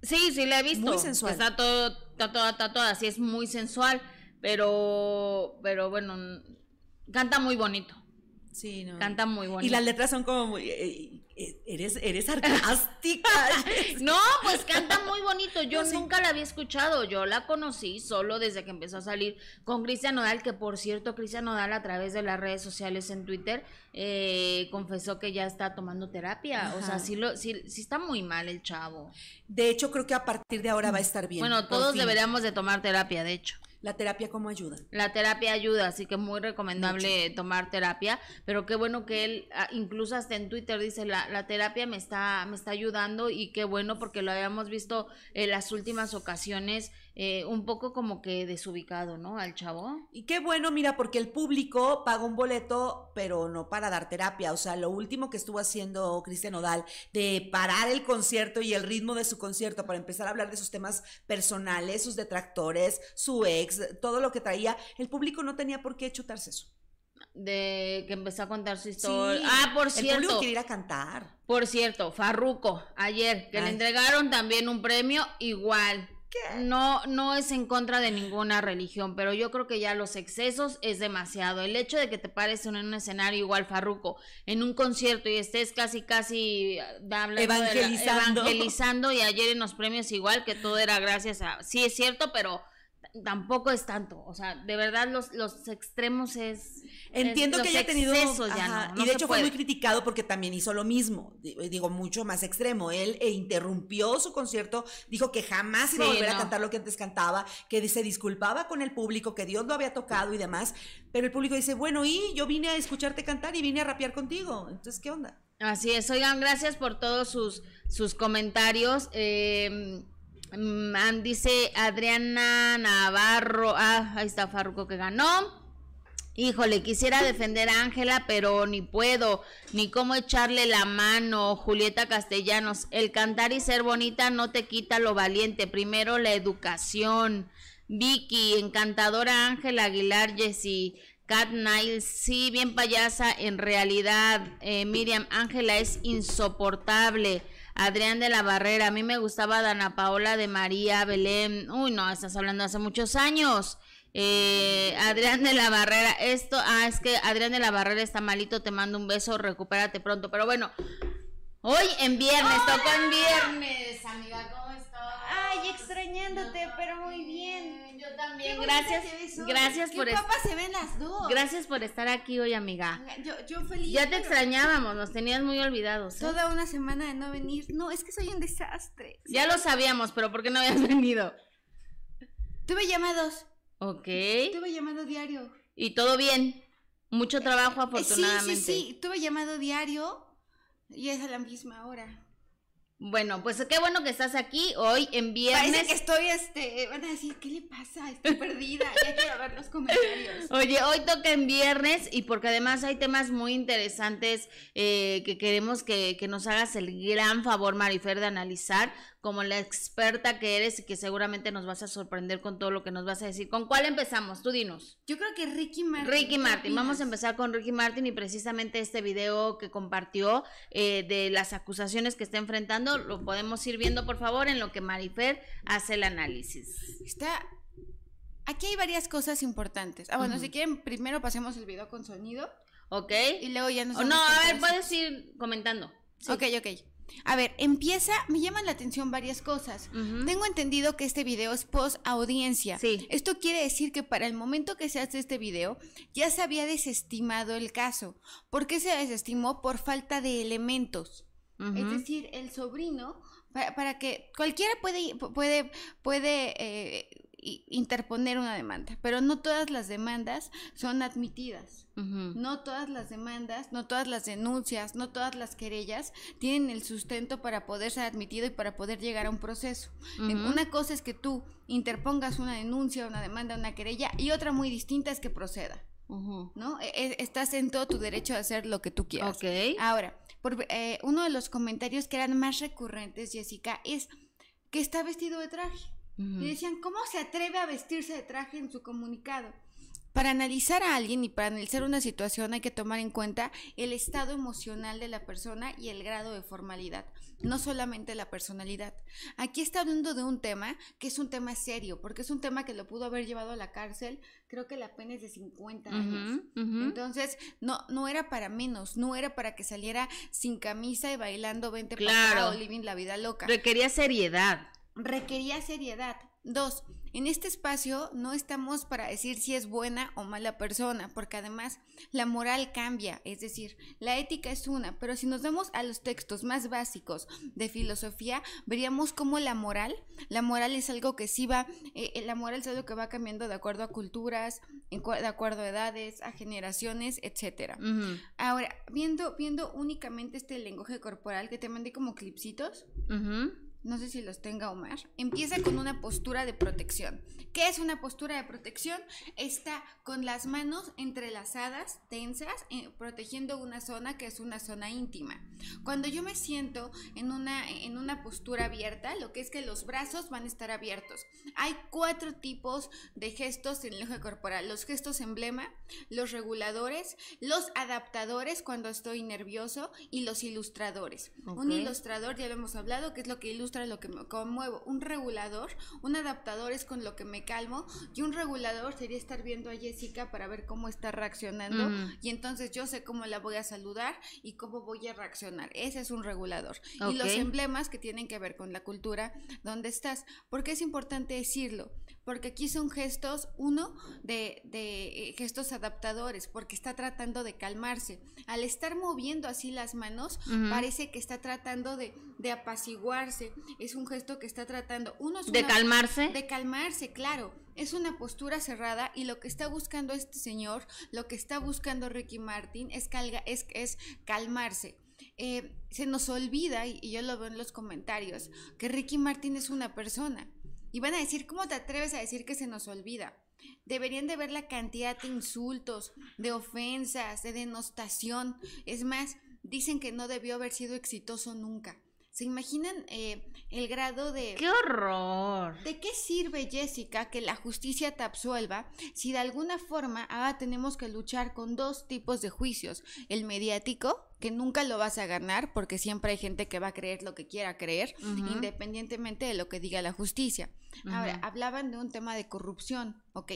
Sí, sí la he visto. Muy sensual. Está todo, está toda, está toda, así es muy sensual, pero, pero bueno, canta muy bonito, Sí, no. canta muy bonito. Y las letras son como muy, eh, eres, eres sarcástica. No, pues canta muy bonito. Yo No, sí. nunca la había escuchado. Yo la conocí solo desde que empezó a salir con Cristian Nodal, que por cierto, Cristian Nodal a través de las redes sociales en Twitter eh, confesó que ya está tomando terapia. O sea, sí, lo, sí, sí está muy mal el chavo. De hecho, creo que a partir de ahora va a estar bien. bueno, todos deberíamos de tomar terapia, de hecho. La terapia como ayuda. La terapia ayuda, así que muy recomendable tomar terapia, pero qué bueno que él, ah, incluso hasta en Twitter dice, la, la terapia me está, me está ayudando y qué bueno porque lo habíamos visto en las últimas ocasiones eh, un poco como que desubicado, ¿no? Al chavo. Y qué bueno, mira, porque el público paga un boleto, pero no para dar terapia. O sea, lo último que estuvo haciendo Cristian Odal, de parar el concierto y el ritmo de su concierto para empezar a hablar de sus temas personales, sus detractores, su ex, todo lo que traía, el público no tenía por qué chutarse eso. De que empezó a contar su Sí, historia. ah, por El público cierto. quiere ir a cantar. Por cierto, Farruco, ayer, que le entregaron también un premio igual. No, no es en contra de ninguna religión, pero yo creo que ya los excesos es demasiado. El hecho de que te pares en un escenario igual Farruco, en un concierto y estés casi, casi la- Evangelizando. evangelizando y ayer en los premios igual, que todo era gracias a... Sí, es cierto, pero tampoco es tanto. O sea, de verdad los, los extremos es... Entiendo es- que haya tenido. excesos ya ajá, no, no y de hecho fue muy criticado porque también hizo lo mismo. di- Digo, mucho más extremo. Él eh, interrumpió su concierto, dijo que jamás iba a volver a cantar lo que antes cantaba, que se disculpaba con el público, que Dios lo había tocado y demás. Pero el público dice, bueno, y yo vine a escucharte cantar y vine a rapear contigo. Entonces, ¿qué onda? Así es, oigan, gracias por todos sus, sus comentarios. Eh, dice Adriana Navarro, ah, ahí está Farruco que ganó. Híjole, quisiera defender a Ángela, pero ni puedo, ni cómo echarle la mano. Julieta Castellanos, el cantar y ser bonita no te quita lo valiente. Primero la educación. Vicky, encantadora Ángela Aguilar, Jessie, Kat Niles, sí, bien payasa en realidad. Eh, Miriam, Ángela es insoportable. Adrián de la Barrera, a mí me gustaba Dana Paola de María Belén. Uy, no, estás hablando hace muchos años. Eh, Adrián de la Barrera, esto, ah, es que Adrián de la Barrera está malito, te mando un beso, recupérate pronto. Pero bueno, hoy en viernes, toca en viernes, amiga, Ay, extrañándote, pero muy bien. Yo también, gracias, gracias Qué por es- guapas se ven las dos. gracias por estar aquí hoy, amiga. Yo, yo feliz. Ya te pero extrañábamos, nos tenías muy olvidados. ¿eh? Toda una semana de no venir. No, es que soy un desastre. Ya lo sabíamos, pero ¿por qué no habías venido? Tuve llamados. Ok. Tuve llamado diario. ¿Y todo bien? Mucho trabajo, Eh, afortunadamente. Sí, sí, sí. Tuve llamado diario y es a la misma hora. Bueno, pues qué bueno que estás aquí hoy en viernes. Parece que estoy, este, van a decir, ¿qué le pasa? Estoy perdida, ya quiero ver los comentarios. Oye, hoy toca en viernes y porque además hay temas muy interesantes eh, que queremos que, que nos hagas el gran favor, Marifer, de analizar como la experta que eres y que seguramente nos vas a sorprender con todo lo que nos vas a decir. ¿Con cuál empezamos? Tú dinos. Yo creo que Ricky Martin. Ricky ¿qué Martin, vamos a empezar con Ricky Martin y precisamente este video que compartió eh, de las acusaciones que está enfrentando, lo podemos ir viendo por favor en lo que Marifer hace el análisis. Está. Aquí hay varias cosas importantes. Ah, bueno, si quieren, primero pasemos el video con sonido ¿Ok? y luego ya nos O no, a ver, puedes ir comentando. Sí. Ok, ok. A ver, empieza, me llaman la atención varias cosas. Tengo entendido que este video es post audiencia. Sí. Esto quiere decir que para el momento que se hace este video ya se había desestimado el caso. ¿Por qué se desestimó? Por falta de elementos. Es decir, el sobrino, para, para que cualquiera puede, puede, puede eh, interponer una demanda, pero no todas las demandas son admitidas. No todas las demandas, no todas las denuncias, no todas las querellas tienen el sustento para poder ser admitido y para poder llegar a un proceso. Una cosa es que tú interpongas una denuncia, una demanda, una querella y otra muy distinta es que proceda. ¿No? E- e- Estás en todo tu derecho a hacer lo que tú quieras. Ok. Ahora, por, eh, uno de los comentarios que eran más recurrentes, Jessica, es que está vestido de traje. Y decían, ¿cómo se atreve a vestirse de traje en su comunicado? Para analizar a alguien y para analizar una situación hay que tomar en cuenta el estado emocional de la persona y el grado de formalidad, no solamente la personalidad. Aquí está hablando de un tema que es un tema serio, porque es un tema que lo pudo haber llevado a la cárcel, creo que la pena es de 50 años. Entonces, no, no era para menos, no era para que saliera sin camisa y bailando 20 Claro. living la vida loca Requería seriedad. Requería seriedad. Dos, en este espacio no estamos para decir si es buena o mala persona, porque además la moral cambia, es decir, la ética es una, pero si nos vamos a los textos más básicos de filosofía, veríamos cómo la moral, la moral es algo que sí va, eh, eh, la moral es algo que va cambiando de acuerdo a culturas, de acuerdo a edades, a generaciones. Ujú, Ahora, viendo, viendo únicamente este lenguaje corporal que te mandé como clipsitos. No sé si los tenga Omar, empieza con una postura de protección. ¿Qué es una postura de protección? Está con las manos entrelazadas, tensas, eh, protegiendo una zona que es una zona íntima. Cuando yo me siento en una, en una postura abierta, lo que es que los brazos van a estar abiertos. Hay cuatro tipos de gestos en el eje corporal. Los gestos emblema, los reguladores, los adaptadores cuando estoy nervioso y los ilustradores. Un ilustrador, ya lo hemos hablado, que es lo que ilustra lo que me conmuevo. Un regulador, un adaptador es con lo que me calmo y un regulador sería estar viendo a Jessica para ver cómo está reaccionando Ujú. y entonces yo sé cómo la voy a saludar y cómo voy a reaccionar. Ese es un regulador. Ok. Y los emblemas que tienen que ver con la cultura donde estás. ¿Por qué es importante decirlo? Porque aquí son gestos, uno, de, de, eh, gestos adaptadores, porque está tratando de calmarse. Al estar moviendo así las manos, Ujú. parece que está tratando de, de apaciguarse. Es un gesto que está tratando, uno es De una- calmarse. de calmarse, claro. Es una postura cerrada y lo que está buscando este señor, lo que está buscando Ricky Martin es, calga, es, es calmarse. Eh, se nos olvida, y, y yo lo veo en los comentarios, que Ricky Martin es una persona. Y van a decir, ¿cómo te atreves a decir que se nos olvida? Deberían de ver la cantidad de insultos, de ofensas, de denostación. Es más, dicen que no debió haber sido exitoso nunca. ¿Se imaginan eh, el grado de... ¡Qué horror! ¿De qué sirve, Jessica, que la justicia te absuelva si de alguna forma ahora tenemos que luchar con dos tipos de juicios? El mediático, que nunca lo vas a ganar porque siempre hay gente que va a creer lo que quiera creer, independientemente de lo que diga la justicia. Ahora, hablaban de un tema de corrupción. Ok,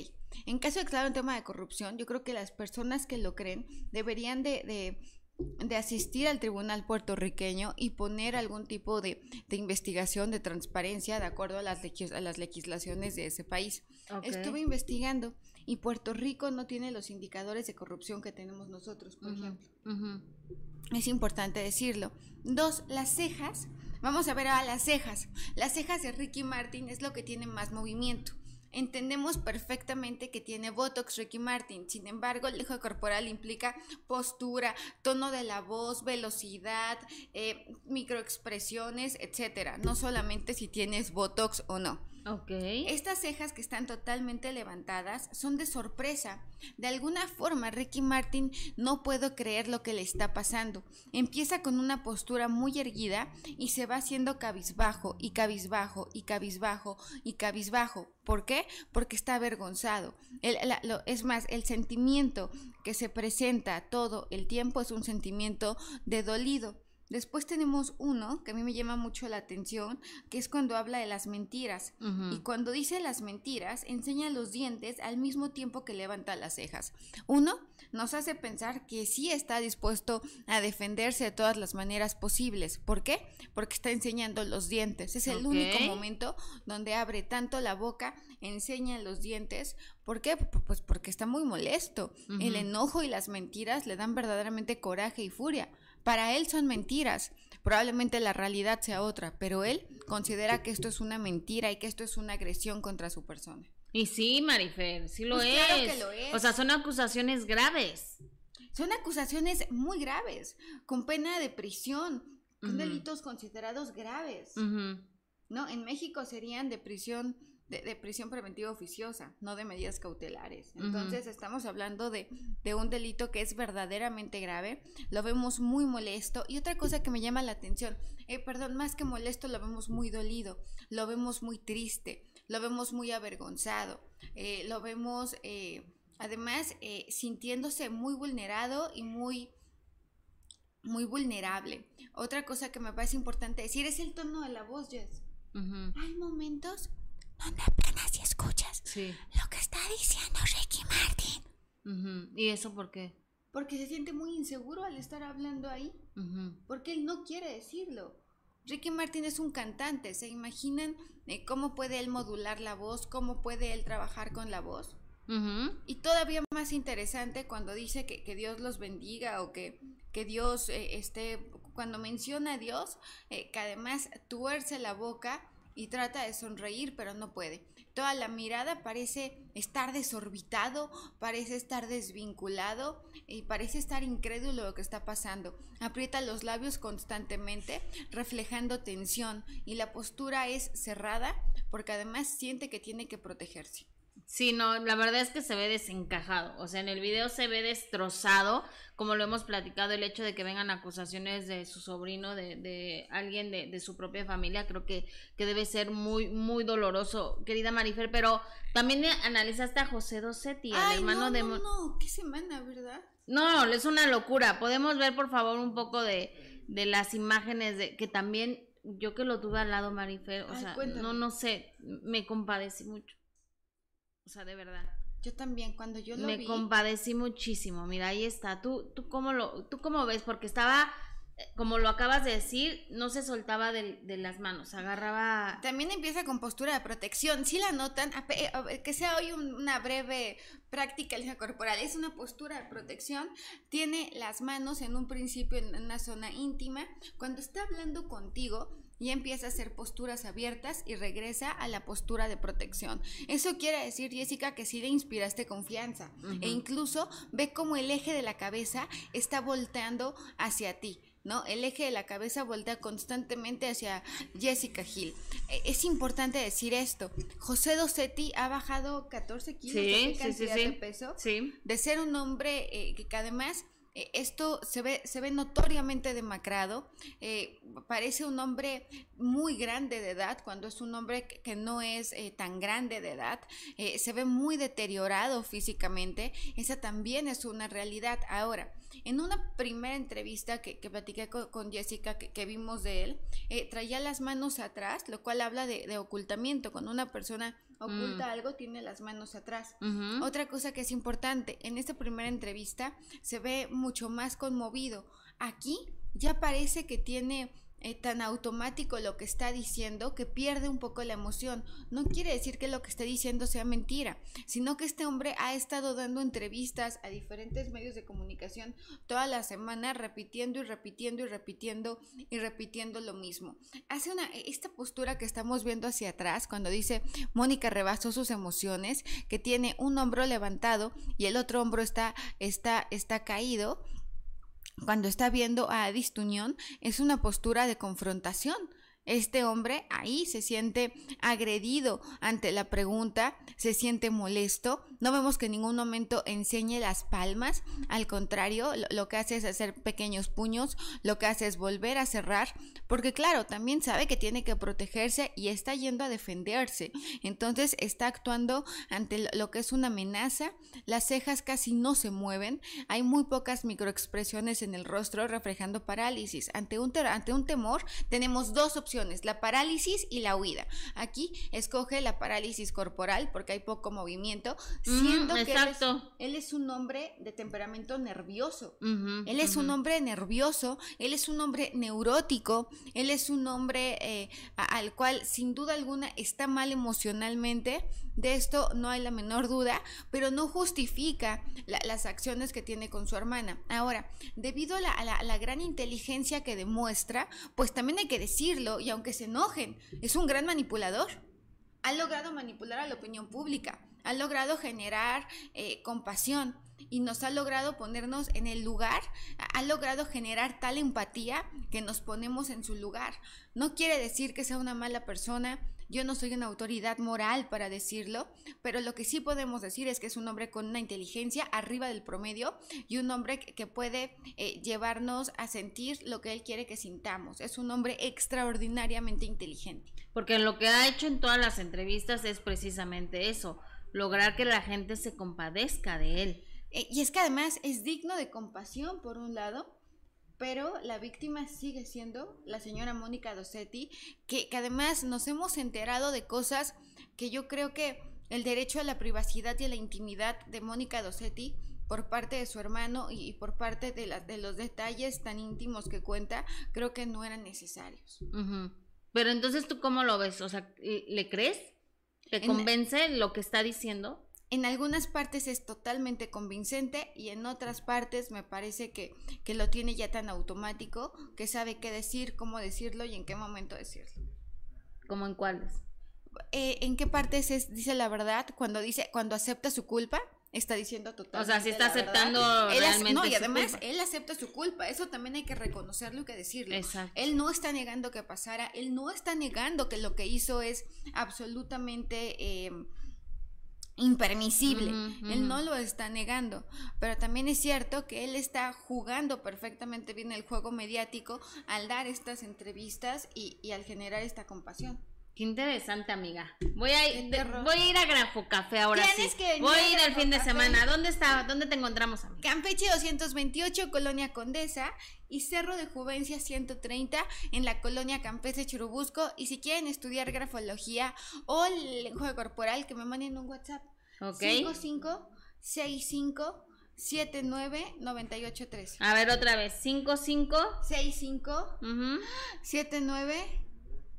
en caso de que haya un tema de corrupción, yo creo que las personas que lo creen deberían de... de de asistir al tribunal puertorriqueño y poner algún tipo de, de investigación, de transparencia, de acuerdo a las, legis- a las legislaciones de ese país. Estuve investigando y Puerto Rico no tiene los indicadores de corrupción que tenemos nosotros, por ejemplo. Es importante decirlo. Dos, las cejas. Vamos a ver a las cejas. Las cejas de Ricky Martin es lo que tiene más movimiento. Entendemos perfectamente que tiene Botox Ricky Martin, sin embargo el lenguaje corporal implica postura, tono de la voz, velocidad, eh, microexpresiones, etcétera. No solamente si tienes Botox o no. Estas cejas que están totalmente levantadas son de sorpresa. De alguna forma, Ricky Martin no puedo creer lo que le está pasando. Empieza con una postura muy erguida y se va haciendo cabizbajo y cabizbajo y cabizbajo y cabizbajo. ¿Por qué? Porque está avergonzado. El- la- lo- es más, el sentimiento que se presenta todo el tiempo es un sentimiento de dolido. Después tenemos uno que a mí me llama mucho la atención, que es cuando habla de las mentiras. Y cuando dice las mentiras, enseña los dientes al mismo tiempo que levanta las cejas. Uno, nos hace pensar que sí está dispuesto a defenderse de todas las maneras posibles. ¿Por qué? Porque está enseñando los dientes. Es el único momento donde abre tanto la boca, enseña los dientes. ¿Por qué? Pues porque está muy molesto. El enojo y las mentiras le dan verdaderamente coraje y furia. Para él son mentiras. Probablemente la realidad sea otra, pero él considera que esto es una mentira y que esto es una agresión contra su persona. Y sí, Marifer, sí lo Pues es. claro que lo es. O sea, son acusaciones graves. Son acusaciones muy graves, con pena de prisión, con delitos considerados graves. ¿no? En México serían de prisión, de, de prisión preventiva oficiosa, no de medidas cautelares. Entonces estamos hablando de, de un delito que es verdaderamente grave, lo vemos muy molesto. Y otra cosa que me llama la atención, eh, perdón, más que molesto, lo vemos muy dolido, lo vemos muy triste, lo vemos muy avergonzado, eh, lo vemos eh, además sintiéndose muy vulnerado y muy muy vulnerable. Otra cosa que me parece importante decir es el tono de la voz, Jess. Hay momentos donde apenas si escuchas Sí. lo que está diciendo Ricky Martin. Ujú. ¿Y eso por qué? Porque se siente muy inseguro al estar hablando ahí. Ujú. Porque él no quiere decirlo. Ricky Martin es un cantante. ¿Se imaginan eh, cómo puede él modular la voz? ¿Cómo puede él trabajar con la voz? Ujú. Y todavía más interesante cuando dice que, que Dios los bendiga o que, que Dios eh, esté, cuando menciona a Dios, eh, que además tuerce la boca y trata de sonreír, pero no puede. Toda la mirada parece estar desorbitado, parece estar desvinculado y parece estar incrédulo lo que está pasando. Aprieta los labios constantemente, reflejando tensión y la postura es cerrada porque además siente que tiene que protegerse. Sí, no, la verdad es que se ve desencajado. O sea, en el video se ve destrozado, como lo hemos platicado, el hecho de que vengan acusaciones de su sobrino, de, de alguien de, de su propia familia, creo que, que debe ser muy, muy doloroso, querida Marifer. Pero también analizaste a José Dosetti, al Ay, hermano no, de. no, no, qué semana, ¿verdad? No, es una locura. Podemos ver, por favor, un poco de, de las imágenes de que también yo que lo tuve al lado, Marifer, o Ay, sea, cuéntame. no, no sé, me compadecí mucho. O sea, de verdad. Yo también, cuando yo lo me vi, compadecí muchísimo. Mira, ahí está. ¿Tú, tú cómo lo, tú cómo ves? Porque estaba, eh, como lo acabas de decir, no se soltaba del- de, las manos, agarraba. también empieza con postura de protección. Si la notan, ver, que sea hoy un- una breve práctica línea corporal, es una postura de protección. Tiene las manos en un principio en una zona íntima. Cuando está hablando contigo, ya empieza a hacer posturas abiertas y regresa a la postura de protección. Eso quiere decir, Jessica, que sí le inspiraste confianza. E incluso ve cómo el eje de la cabeza está volteando hacia ti. ¿No? El eje de la cabeza voltea constantemente hacia Jessica Hill. E- Es importante decir esto. José Dosetti ha bajado 14 kilos Sí, ¿de sí, sí, de peso Sí. de ser un hombre eh, que, además esto se ve, se ve notoriamente demacrado, eh, parece un hombre muy grande de edad, cuando es un hombre que, no es eh, tan grande de edad, eh, se ve muy deteriorado físicamente, esa también es una realidad. Ahora, en una primera entrevista que, que platiqué con, Jessica, que, vimos de él, eh, traía las manos atrás, lo cual habla de, de ocultamiento, cuando una persona oculta Mm. algo, tiene las manos atrás. Otra cosa que es importante, en esta primera entrevista se ve mucho más conmovido. Aquí ya parece que tiene eh, tan automático lo que está diciendo que pierde un poco la emoción. No quiere decir que lo que esté diciendo sea mentira, sino que este hombre ha estado dando entrevistas a diferentes medios de comunicación toda la semana repitiendo y repitiendo y repitiendo y repitiendo lo mismo. Hace una esta postura que estamos viendo hacia atrás cuando dice Mónica rebasó sus emociones, que tiene un hombro levantado y el otro hombro está está está caído cuando está viendo a Adis Tuñón es una postura de confrontación. Este hombre ahí se siente agredido ante la pregunta, se siente molesto. No vemos que en ningún momento enseñe las palmas, al contrario, lo, que hace es hacer pequeños puños, lo que hace es volver a cerrar, porque claro, también sabe que tiene que protegerse y está yendo a defenderse. Entonces está actuando ante lo que es una amenaza, las cejas casi no se mueven, hay muy pocas microexpresiones en el rostro reflejando parálisis. Ante un, ante un temor tenemos dos opciones la parálisis y la huida. Aquí escoge la parálisis corporal porque hay poco movimiento, siendo que él es, un hombre de temperamento nervioso. él es un hombre nervioso, él es un hombre neurótico, él es un hombre eh, al cual sin duda alguna está mal emocionalmente. De esto no hay la menor duda, pero no justifica las acciones que tiene con su hermana. Ahora, debido a la, a la gran inteligencia que demuestra, pues también hay que decirlo, y aunque se enojen, es un gran manipulador. Ha logrado manipular a la opinión pública, ha logrado generar eh, compasión y nos ha logrado ponernos en el lugar, ha logrado generar tal empatía que nos ponemos en su lugar. No quiere decir que sea una mala persona, yo no soy una autoridad moral para decirlo, pero lo que sí podemos decir es que es un hombre con una inteligencia arriba del promedio y un hombre que puede eh, llevarnos a sentir lo que él quiere que sintamos. Es un hombre extraordinariamente inteligente. Porque lo que ha hecho en todas las entrevistas es precisamente eso, lograr que la gente se compadezca de él. Eh, y es que además es digno de compasión, por un lado, pero la víctima sigue siendo la señora Mónica Dossetti, que, además nos hemos enterado de cosas que yo creo que el derecho a la privacidad y a la intimidad de Mónica Dossetti por parte de su hermano y, por parte de, de los detalles tan íntimos que cuenta, creo que no eran necesarios. Pero entonces tú cómo lo ves, o sea, ¿le crees? ¿Te convence lo que está diciendo? En algunas partes es totalmente convincente y en otras partes me parece que, que lo tiene ya tan automático que sabe qué decir, cómo decirlo y en qué momento decirlo. ¿Cómo en cuáles? Eh, ¿En qué partes es, dice la verdad? Cuando dice, cuando acepta su culpa, está diciendo totalmente. O sea, si está aceptando realmente. no, y además él acepta su culpa. Eso también hay que reconocerlo y que decirlo. Exacto. Él no está negando que pasara, él no está negando que lo que hizo es absolutamente. Eh, impermisible. Él no lo está negando, pero también es cierto que él está jugando perfectamente bien el juego mediático al dar estas entrevistas y, y al generar esta compasión. Qué interesante, amiga. Voy a ir, voy a ir a Grafo Café ahora sí. voy a ir el fin de semana. ¿Dónde está? ¿Dónde te encontramos, amiga? Campeche 228, Colonia Condesa y Cerro de Juvencia 130 en la colonia Campese Churubusco. Y si quieren estudiar grafología o el lenguaje corporal, que me manden un WhatsApp. Ok. 55 65 79 98 13. A ver otra vez. 55 65 79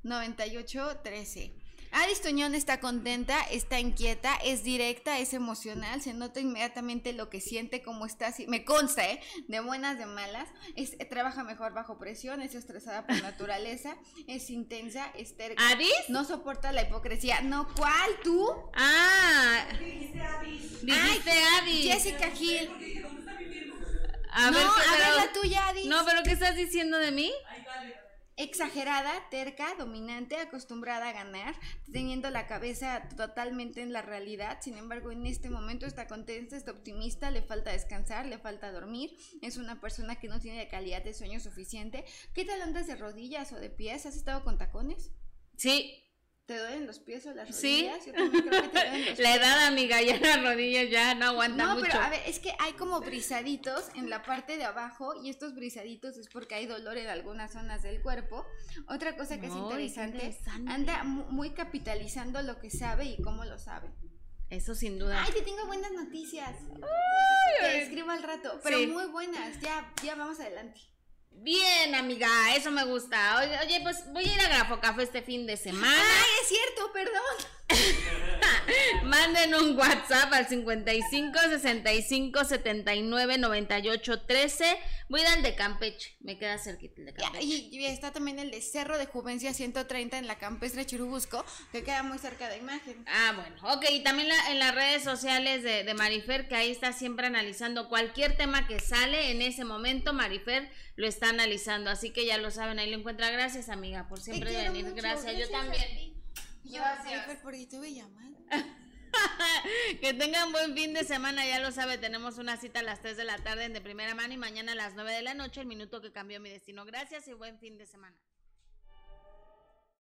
98 13. Aris Toñón está contenta, está inquieta, es directa, es emocional, se nota inmediatamente lo que siente, cómo está, me consta, ¿eh? De buenas, de malas, es, trabaja mejor bajo presión, es estresada por naturaleza, es intensa, es terca. ¿Aris? No soporta la hipocresía. No, ¿cuál? ¿Tú? Ah. Dijiste Aris. Dijiste Aris. Jessica Gil. A no, ver, a ver la tuya, Adis. No, pero ¿qué estás diciendo de mí? Exagerada, terca, dominante, acostumbrada a ganar, teniendo la cabeza totalmente en la realidad. Sin embargo, en este momento está contenta, está optimista, le falta descansar, le falta dormir. Es una persona que no tiene calidad de sueño suficiente. ¿Qué tal andas de rodillas o de pies? ¿Has estado con tacones? Sí, ¿Te duelen los pies o las rodillas? Sí. Yo también creo que te duelen los La edad, amiga, ya las rodillas ya no aguantan mucho. No, pero a ver, es que hay como brisaditos en la parte de abajo y estos brisaditos es porque hay dolor en algunas zonas del cuerpo. Otra cosa que es interesante, anda muy capitalizando lo que sabe y cómo lo sabe. Eso sin duda. Ay, te tengo buenas noticias. te escribo al rato, pero muy buenas. Ya, ya vamos adelante. Bien, amiga, eso me gusta. Oye, oye, pues voy a ir a Grafo Café este fin de semana. Ay, es cierto, perdón. Manden un WhatsApp al 55 65 79 98 13. Voy a ir al de Campeche, me queda cerquita el de Campeche. Y, y está también el de Cerro de Juvencia 130 en la campestre Churubusco, que queda muy cerca de imagen. Ah, bueno, ok, y también la- en las redes sociales de, de Marifer, que ahí está siempre analizando cualquier tema que sale en ese momento, Marifer lo está analizando, así que ya lo saben, ahí lo encuentra. Gracias, amiga, por siempre venir. Gracias, yo también. Yo, Gracias. Marifer, te voy a llamar. que tengan buen fin de semana, ya lo sabe, tenemos una cita a las 3 de la tarde en de primera mano y mañana a las 9 de la noche, el minuto que cambió mi destino. Gracias y buen fin de semana.